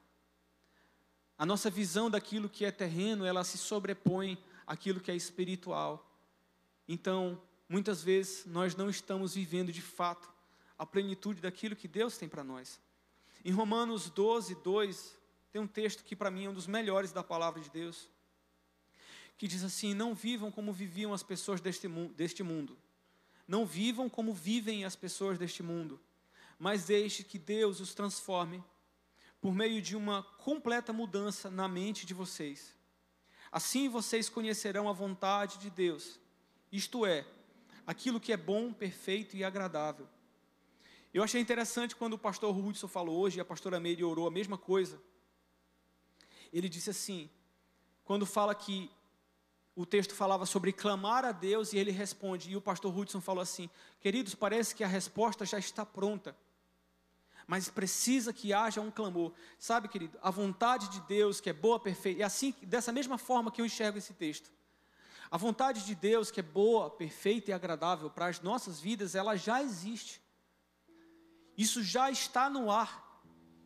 A nossa visão daquilo que é terreno, ela se sobrepõe àquilo que é espiritual. Então, muitas vezes nós não estamos vivendo de fato a plenitude daquilo que Deus tem para nós. Em Romanos 12, 2, tem um texto que para mim é um dos melhores da palavra de Deus, que diz assim: Não vivam como viviam as pessoas deste, deste mundo, não vivam como vivem as pessoas deste mundo, mas deixe que Deus os transforme por meio de uma completa mudança na mente de vocês. Assim vocês conhecerão a vontade de Deus isto é, aquilo que é bom, perfeito e agradável. Eu achei interessante quando o pastor Hudson falou hoje, e a pastora Meire orou a mesma coisa. Ele disse assim, quando fala que o texto falava sobre clamar a Deus e ele responde, e o pastor Hudson falou assim: Queridos, parece que a resposta já está pronta, mas precisa que haja um clamor. Sabe, querido, a vontade de Deus, que é boa, perfeita, é assim, dessa mesma forma que eu enxergo esse texto. A vontade de Deus, que é boa, perfeita e agradável para as nossas vidas, ela já existe. Isso já está no ar.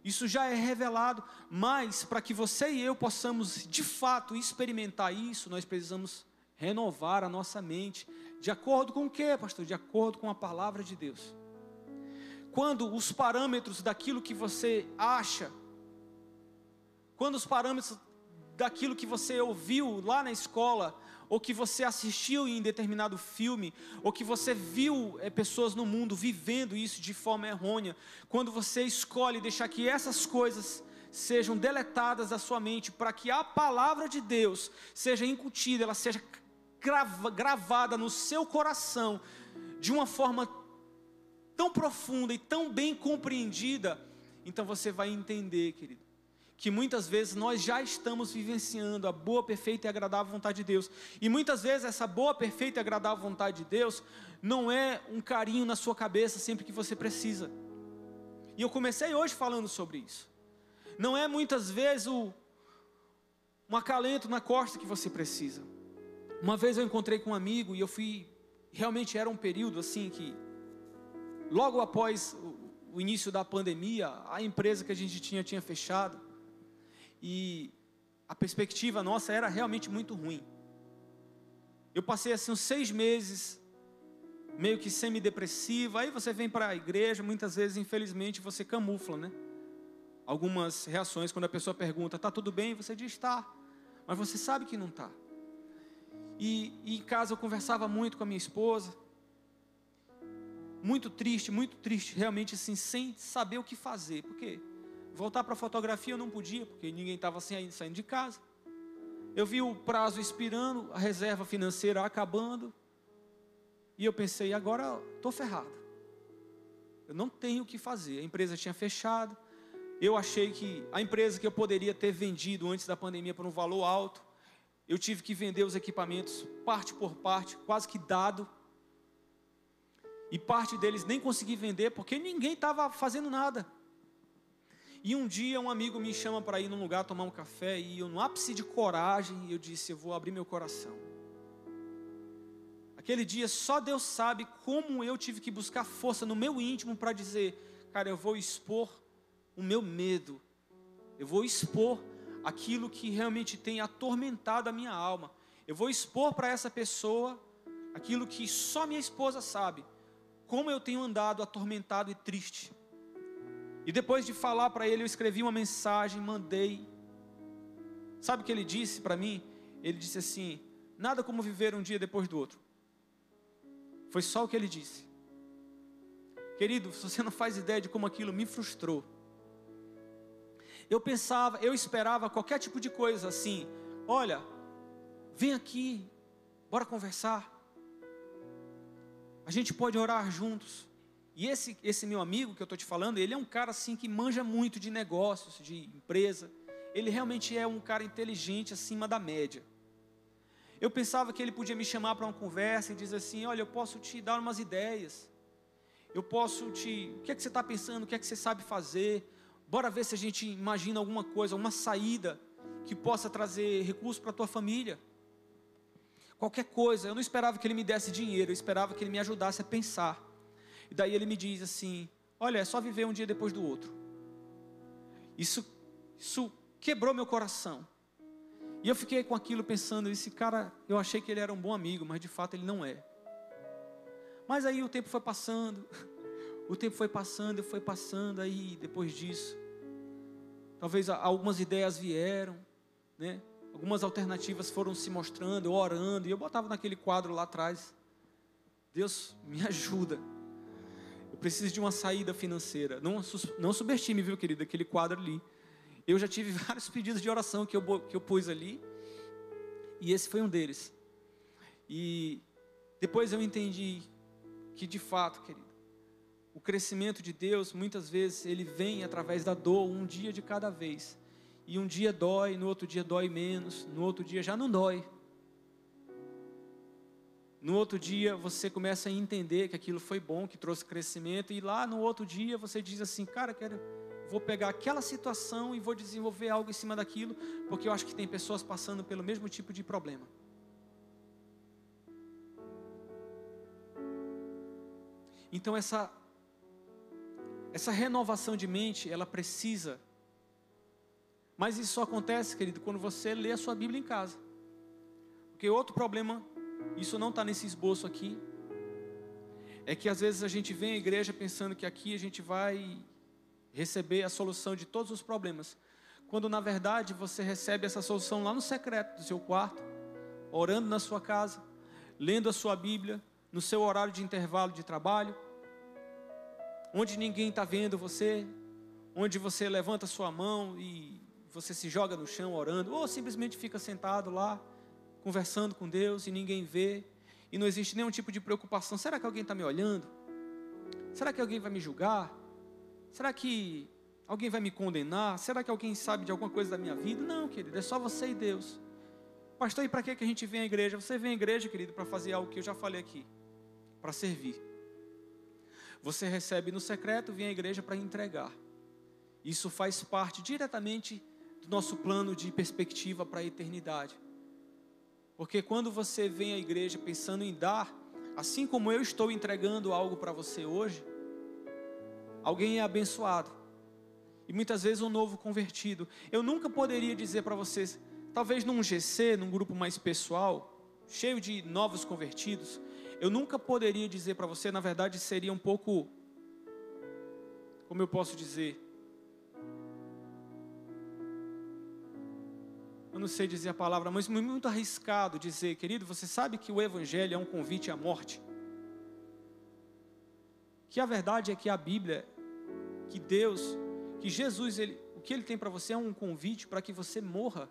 Isso já é revelado, mas para que você e eu possamos de fato experimentar isso, nós precisamos renovar a nossa mente. De acordo com o que, pastor? De acordo com a palavra de Deus. Quando os parâmetros daquilo que você acha, quando os parâmetros daquilo que você ouviu lá na escola, ou que você assistiu em determinado filme, ou que você viu é, pessoas no mundo vivendo isso de forma errônea, quando você escolhe deixar que essas coisas sejam deletadas da sua mente, para que a palavra de Deus seja incutida, ela seja grava, gravada no seu coração, de uma forma tão profunda e tão bem compreendida, então você vai entender, querido que muitas vezes nós já estamos vivenciando a boa, perfeita e agradável vontade de Deus. E muitas vezes essa boa, perfeita e agradável vontade de Deus não é um carinho na sua cabeça sempre que você precisa. E eu comecei hoje falando sobre isso. Não é muitas vezes o, um acalento na costa que você precisa. Uma vez eu encontrei com um amigo e eu fui. Realmente era um período assim que, logo após o, início da pandemia, a empresa que a gente tinha tinha fechado e a perspectiva nossa era realmente muito ruim. Eu passei assim uns seis meses meio que semi-depressivo. Aí você vem para a igreja, muitas vezes, infelizmente, você camufla, né? Algumas reações quando a pessoa pergunta, tá tudo bem? Você diz, tá. Mas você sabe que não tá. E, e em casa eu conversava muito com a minha esposa. Muito triste, muito triste, realmente assim, sem saber o que fazer. Por quê? Voltar para a fotografia eu não podia, porque ninguém estava saindo de casa. Eu vi o prazo expirando, a reserva financeira acabando. E eu pensei, agora estou ferrado. Eu não tenho o que fazer. A empresa tinha fechado. Eu achei que a empresa que eu poderia ter vendido antes da pandemia por um valor alto, eu tive que vender os equipamentos parte por parte, quase que dado. E parte deles nem consegui vender porque ninguém estava fazendo nada. E um dia um amigo me chama para ir num lugar tomar um café e eu no ápice de coragem, eu disse, eu vou abrir meu coração. Aquele dia só Deus sabe como eu tive que buscar força no meu íntimo para dizer, cara, eu vou expor o meu medo. Eu vou expor aquilo que realmente tem atormentado a minha alma. Eu vou expor para essa pessoa aquilo que só minha esposa sabe, como eu tenho andado atormentado e triste. E depois de falar para ele, eu escrevi uma mensagem, mandei. Sabe o que ele disse para mim? Ele disse assim: Nada como viver um dia depois do outro. Foi só o que ele disse. Querido, você não faz ideia de como aquilo me frustrou. eu pensava, eu esperava qualquer tipo de coisa assim. Olha, vem aqui, bora conversar. A gente pode orar juntos. E esse, esse meu amigo que eu estou te falando, ele é um cara assim que manja muito de negócios, de empresa. Ele realmente é um cara inteligente acima da média. Eu pensava que ele podia me chamar para uma conversa e dizer assim: Olha, eu posso te dar umas ideias. Eu posso te. O que é que você está pensando? O que é que você sabe fazer? Bora ver se a gente imagina alguma coisa, uma saída que possa trazer recurso para a tua família. Qualquer coisa. Eu não esperava que ele me desse dinheiro, eu esperava que ele me ajudasse a pensar. E daí ele me diz assim: Olha, é só viver um dia depois do outro. Isso, isso quebrou meu coração. E eu fiquei com aquilo pensando: esse cara, eu achei que ele era um bom amigo, mas de fato ele não é. Mas aí o tempo foi passando, o tempo foi passando foi passando, aí depois disso, talvez algumas ideias vieram, né? algumas alternativas foram se mostrando, eu orando, e eu botava naquele quadro lá atrás: Deus me ajuda, eu preciso de uma saída financeira. Não, não subestime, viu, querido, aquele quadro ali. Eu já tive vários pedidos de oração que eu, que eu pus ali, e esse foi um deles. E depois eu entendi que de fato, querido, o crescimento de Deus, muitas vezes, ele vem através da dor, um dia de cada vez. E um dia dói, no outro dia dói menos, no outro dia já não dói. No outro dia você começa a entender que aquilo foi bom, que trouxe crescimento, e lá no outro dia você diz assim: Cara, quero, vou pegar aquela situação e vou desenvolver algo em cima daquilo, porque eu acho que tem pessoas passando pelo mesmo tipo de problema. Então essa essa renovação de mente, ela precisa. Mas isso só acontece, querido, quando você lê a sua Bíblia em casa. Porque outro problema, isso não está nesse esboço aqui, é que às vezes a gente vem à igreja pensando que aqui a gente vai receber a solução de todos os problemas, quando na verdade você recebe essa solução lá no secreto do seu quarto, orando na sua casa, lendo a sua Bíblia, no seu horário de intervalo de trabalho, onde ninguém está vendo você, onde você levanta sua mão e você se joga no chão orando, ou simplesmente fica sentado lá, conversando com Deus e ninguém vê, e não existe nenhum tipo de preocupação: será que alguém está me olhando? Será que alguém vai me julgar? Será que alguém vai me condenar? Será que alguém sabe de alguma coisa da minha vida? Não, querido, é só você e Deus. Pastor, e para que a gente vem à igreja? Você vem à igreja, querido, para fazer algo que eu já falei aqui para servir. Você recebe no secreto, vem à igreja para entregar. Isso faz parte diretamente do nosso plano de perspectiva para a eternidade. Porque quando você vem à igreja pensando em dar, assim como eu estou entregando algo para você hoje, alguém é abençoado. E muitas vezes um novo convertido. Eu nunca poderia dizer para vocês, talvez num GC, num grupo mais pessoal, cheio de novos convertidos, eu nunca poderia dizer para você, na verdade seria um pouco, como eu posso dizer, eu não sei dizer a palavra, mas muito arriscado dizer, querido, você sabe que o Evangelho é um convite à morte? Que a verdade é que a Bíblia, que Deus, que Jesus, ele, o que Ele tem para você é um convite para que você morra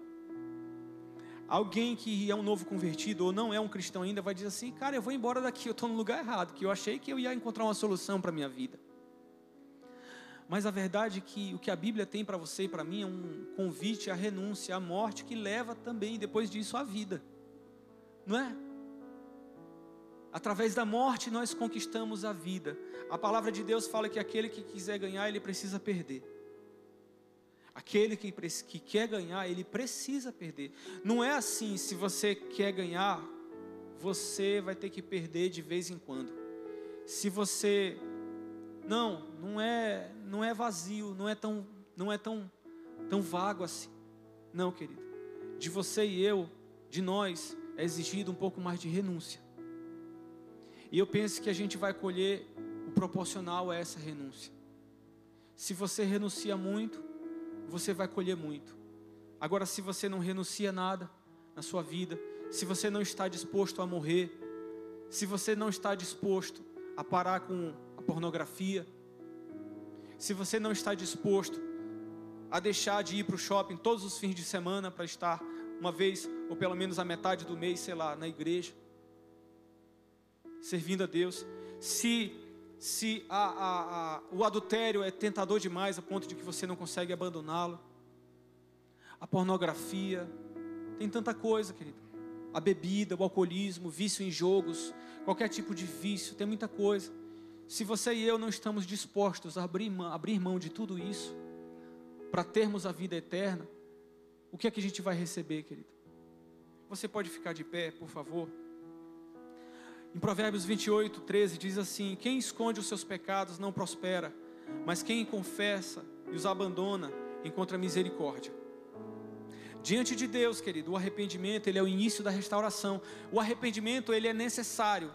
alguém que é um novo convertido ou não é um cristão ainda vai dizer assim: Cara, eu vou embora daqui, eu estou no lugar errado, que eu achei que eu ia encontrar uma solução para a minha vida. Mas a verdade é que o que a Bíblia tem para você e para mim é um convite à renúncia, à morte, que leva também, depois disso, à vida. Não é? Através da morte nós conquistamos a vida. A palavra de Deus fala que aquele que quiser ganhar, ele precisa perder. Aquele que, que quer ganhar, ele precisa perder. Não é assim, se você quer ganhar, você vai ter que perder de vez em quando. Se você não, não é, não é vazio, não é tão, não é tão, tão vago assim. Não, querido. De você e eu, de nós, é exigido um pouco mais de renúncia. E eu penso que a gente vai colher o proporcional a essa renúncia. Se você renuncia muito, você vai colher muito. Agora, se você não renuncia nada na sua vida, se você não está disposto a morrer, se você não está disposto a parar com pornografia, se você não está disposto a deixar de ir para o shopping todos os fins de semana para estar uma vez ou pelo menos a metade do mês, sei lá, na igreja, servindo a Deus. Se se a, a, a, o adultério é tentador demais a ponto de que você não consegue abandoná-lo, a pornografia, tem tanta coisa, querido. A bebida, o alcoolismo, vício em jogos, qualquer tipo de vício, tem muita coisa. Se você e eu não estamos dispostos a abrir mão, abrir mão de tudo isso, para termos a vida eterna, o que é que a gente vai receber, querido? Você pode ficar de pé, por favor? Em Provérbios 28, 13 diz assim: Quem esconde os seus pecados não prospera, mas quem confessa e os abandona encontra misericórdia. Diante de Deus, querido, o arrependimento ele é o início da restauração. O arrependimento ele é necessário.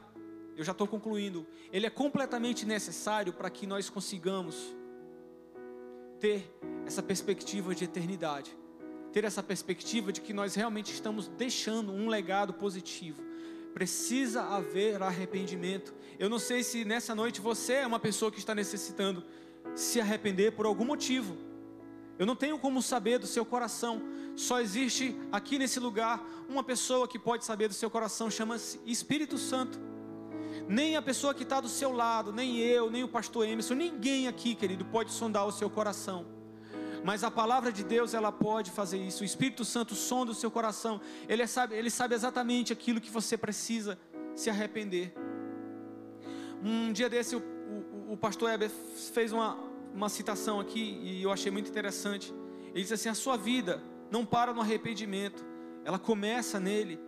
Eu já estou concluindo. Ele é completamente necessário para que nós consigamos ter essa perspectiva de eternidade, ter essa perspectiva de que nós realmente estamos deixando um legado positivo Precisa haver arrependimento. Eu não sei se nessa noite você é uma pessoa que está necessitando se arrepender por algum motivo. Eu não tenho como saber do seu coração. Só existe aqui nesse lugar uma pessoa que pode saber do seu coração, chama-se Espírito Santo. Nem a pessoa que está do seu lado, nem eu, nem o pastor Emerson, ninguém aqui, querido, pode sondar o seu coração. Mas a palavra de Deus, ela pode fazer isso. O Espírito Santo sonda o seu coração. Ele sabe, ele sabe exatamente aquilo que você precisa se arrepender. Um dia desse, o, o, o pastor Heber fez uma, uma citação aqui e eu achei muito interessante. Ele disse assim: A sua vida não para no arrependimento, ela começa nele.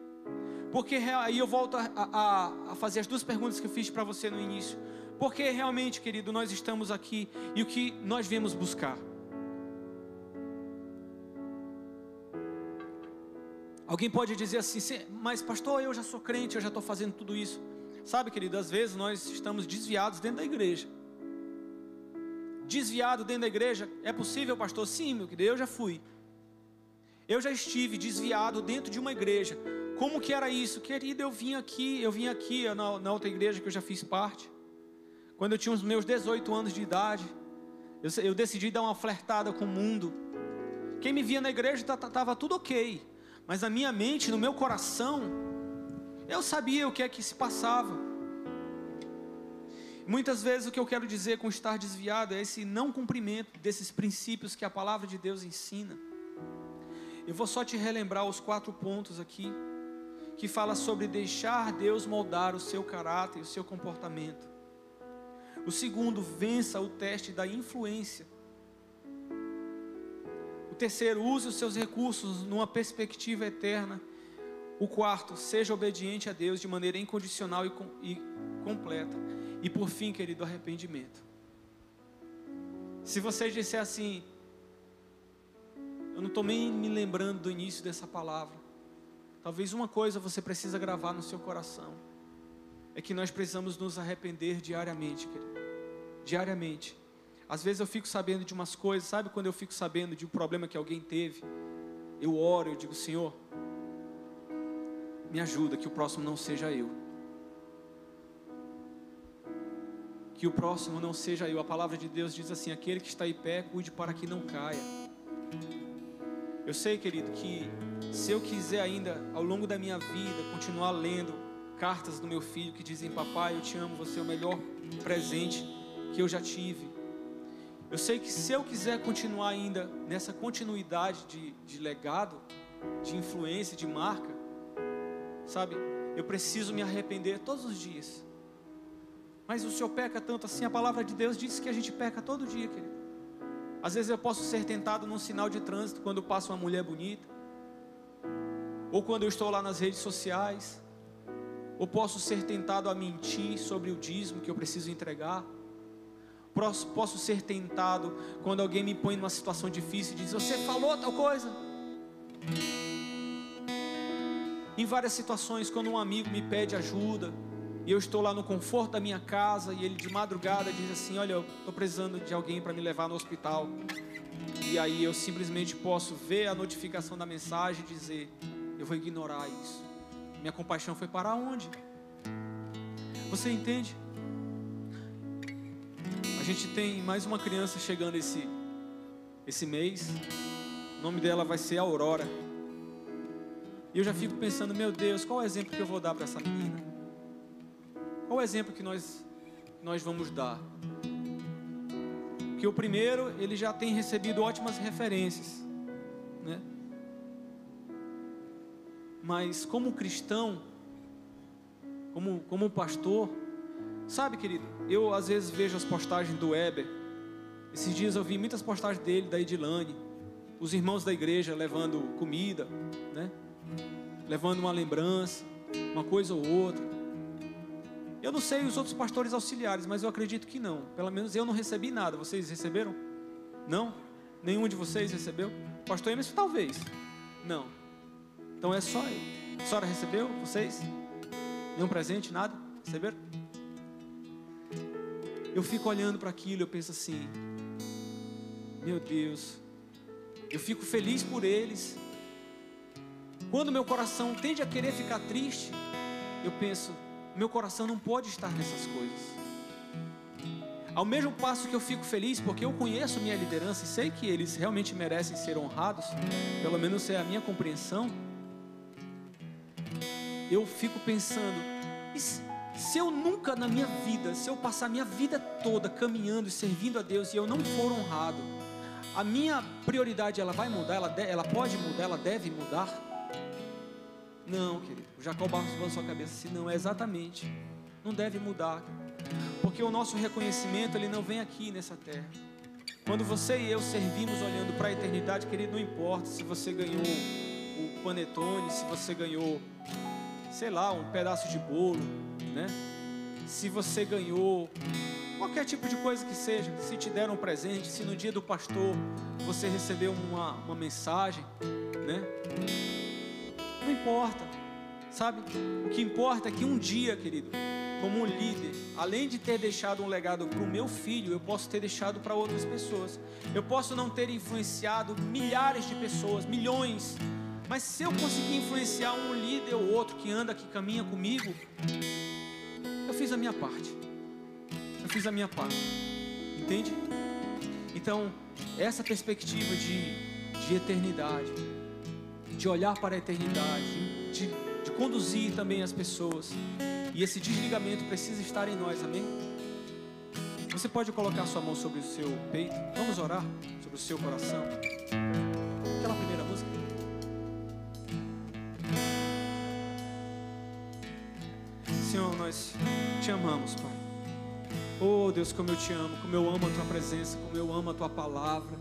Porque aí eu volto a, a, a fazer as duas perguntas que eu fiz para você no início. Porque realmente, querido, nós estamos aqui e o que nós viemos buscar? Alguém pode dizer assim, mas pastor, eu já sou crente, eu já estou fazendo tudo isso. Sabe, querido, às vezes nós estamos desviados dentro da igreja. Desviado dentro da igreja, é possível, pastor? Sim, meu querido, eu já fui. Eu já estive desviado dentro de uma igreja. Como que era isso? Querido, eu vim aqui, eu vim aqui na, na outra igreja que eu já fiz parte. Quando eu tinha os meus 18 anos de idade, eu, eu decidi dar uma flertada com o mundo. Quem me via na igreja estava tudo ok mas na minha mente, no meu coração, eu sabia o que é que se passava. Muitas vezes o que eu quero dizer com estar desviado é esse não cumprimento desses princípios que a palavra de Deus ensina. Eu vou só te relembrar os quatro pontos aqui, que fala sobre deixar Deus moldar o seu caráter e o seu comportamento. O segundo, vença o teste da influência terceiro, use os seus recursos numa perspectiva eterna. O quarto, seja obediente a Deus de maneira incondicional e, com, e completa. E por fim, querido, arrependimento. Se você disser assim, eu não estou nem me lembrando do início dessa palavra. Talvez uma coisa você precisa gravar no seu coração. É que nós precisamos nos arrepender diariamente, querido. Diariamente. Às vezes eu fico sabendo de umas coisas, sabe quando eu fico sabendo de um problema que alguém teve? Eu oro, eu digo, Senhor, me ajuda que o próximo não seja eu. Que o próximo não seja eu. A palavra de Deus diz assim: aquele que está em pé, cuide para que não caia. Eu sei, querido, que se eu quiser ainda, ao longo da minha vida, continuar lendo cartas do meu filho que dizem: Papai, eu te amo, você é o melhor presente que eu já tive. Eu sei que se eu quiser continuar ainda nessa continuidade de, de legado, de influência, de marca, sabe, eu preciso me arrepender todos os dias. Mas o Senhor peca tanto assim, a palavra de Deus diz que a gente peca todo dia, querido. Às vezes eu posso ser tentado num sinal de trânsito quando passa uma mulher bonita, ou quando eu estou lá nas redes sociais, ou posso ser tentado a mentir sobre o dízimo que eu preciso entregar posso ser tentado quando alguém me põe numa situação difícil e diz: Você falou tal coisa. Em várias situações, quando um amigo me pede ajuda, e eu estou lá no conforto da minha casa, e ele de madrugada diz assim: Olha, eu estou precisando de alguém para me levar no hospital. E aí eu simplesmente posso ver a notificação da mensagem e dizer: Eu vou ignorar isso. Minha compaixão foi para onde? Você entende? gente tem mais uma criança chegando esse, esse mês. O nome dela vai ser Aurora. E eu já fico pensando, meu Deus, qual o exemplo que eu vou dar para essa menina? Qual o exemplo que nós, nós vamos dar? Porque o primeiro, ele já tem recebido ótimas referências, né? Mas como cristão, como, como pastor, sabe, querido, eu às vezes vejo as postagens do Weber. Esses dias eu vi muitas postagens dele, da Edilane, os irmãos da igreja levando comida, né? Levando uma lembrança, uma coisa ou outra. Eu não sei os outros pastores auxiliares, mas eu acredito que não. Pelo menos eu não recebi nada. Vocês receberam? Não? Nenhum de vocês recebeu? Pastor Emerson, talvez. Não. Então é só eu. A senhora recebeu? Vocês? Nenhum presente? Nada? Receberam? Eu fico olhando para aquilo, eu penso assim: Meu Deus, eu fico feliz por eles. Quando meu coração tende a querer ficar triste, eu penso: Meu coração não pode estar nessas coisas. Ao mesmo passo que eu fico feliz, porque eu conheço minha liderança e sei que eles realmente merecem ser honrados, pelo menos é a minha compreensão eu fico pensando, se eu nunca na minha vida, se eu passar minha vida toda caminhando e servindo a Deus e eu não for honrado, a minha prioridade ela vai mudar, ela, de, ela pode mudar, ela deve mudar? Não, querido. O Jacó falou sua cabeça assim, não, é exatamente. Não deve mudar. Porque o nosso reconhecimento ele não vem aqui nessa terra. Quando você e eu servimos olhando para a eternidade, querido, não importa se você ganhou o panetone, se você ganhou sei lá, um pedaço de bolo, né? Se você ganhou qualquer tipo de coisa que seja, se te deram um presente, se no dia do pastor você recebeu uma, uma mensagem, né? Não importa, sabe? O que importa é que um dia, querido, como um líder, além de ter deixado um legado para o meu filho, eu posso ter deixado para outras pessoas. Eu posso não ter influenciado milhares de pessoas, milhões mas se eu conseguir influenciar um líder ou outro que anda, que caminha comigo, eu fiz a minha parte. Eu fiz a minha parte. Entende? Então, essa perspectiva de, de eternidade, de olhar para a eternidade, de, de conduzir também as pessoas, e esse desligamento precisa estar em nós, amém? Você pode colocar sua mão sobre o seu peito, vamos orar sobre o seu coração. Aquela primeira música. Senhor, nós te amamos, Pai. Oh Deus, como eu te amo, como eu amo a tua presença, como eu amo a tua palavra.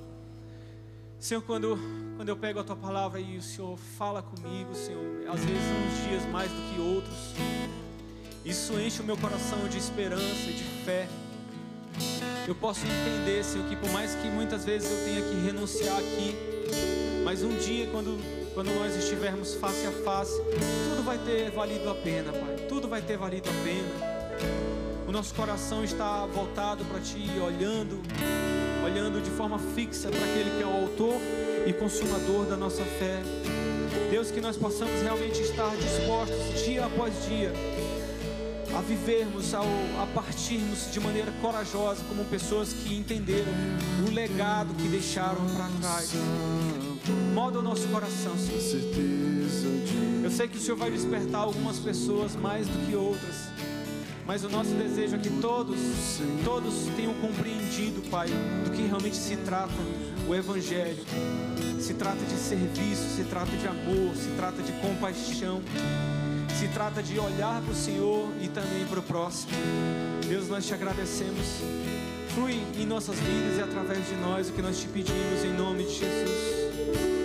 Senhor, quando, quando eu pego a tua palavra e o Senhor fala comigo, Senhor, às vezes uns dias mais do que outros, isso enche o meu coração de esperança, de fé. Eu posso entender, Senhor, que por mais que muitas vezes eu tenha que renunciar aqui, mas um dia, quando quando nós estivermos face a face, tudo vai ter valido a pena, Pai. Tudo vai ter valido a pena. O nosso coração está voltado para Ti, olhando, olhando de forma fixa para aquele que é o autor e consumador da nossa fé. Deus, que nós possamos realmente estar dispostos dia após dia a vivermos, ao, a partirmos de maneira corajosa, como pessoas que entenderam o legado que deixaram para trás. Molda o nosso coração, Senhor. Eu sei que o Senhor vai despertar algumas pessoas mais do que outras. Mas o nosso desejo é que todos, todos tenham compreendido, Pai, do que realmente se trata o Evangelho. Se trata de serviço, se trata de amor, se trata de compaixão, se trata de olhar para o Senhor e também para o próximo. Deus, nós te agradecemos. Flui em nossas vidas e através de nós o que nós te pedimos em nome de Jesus.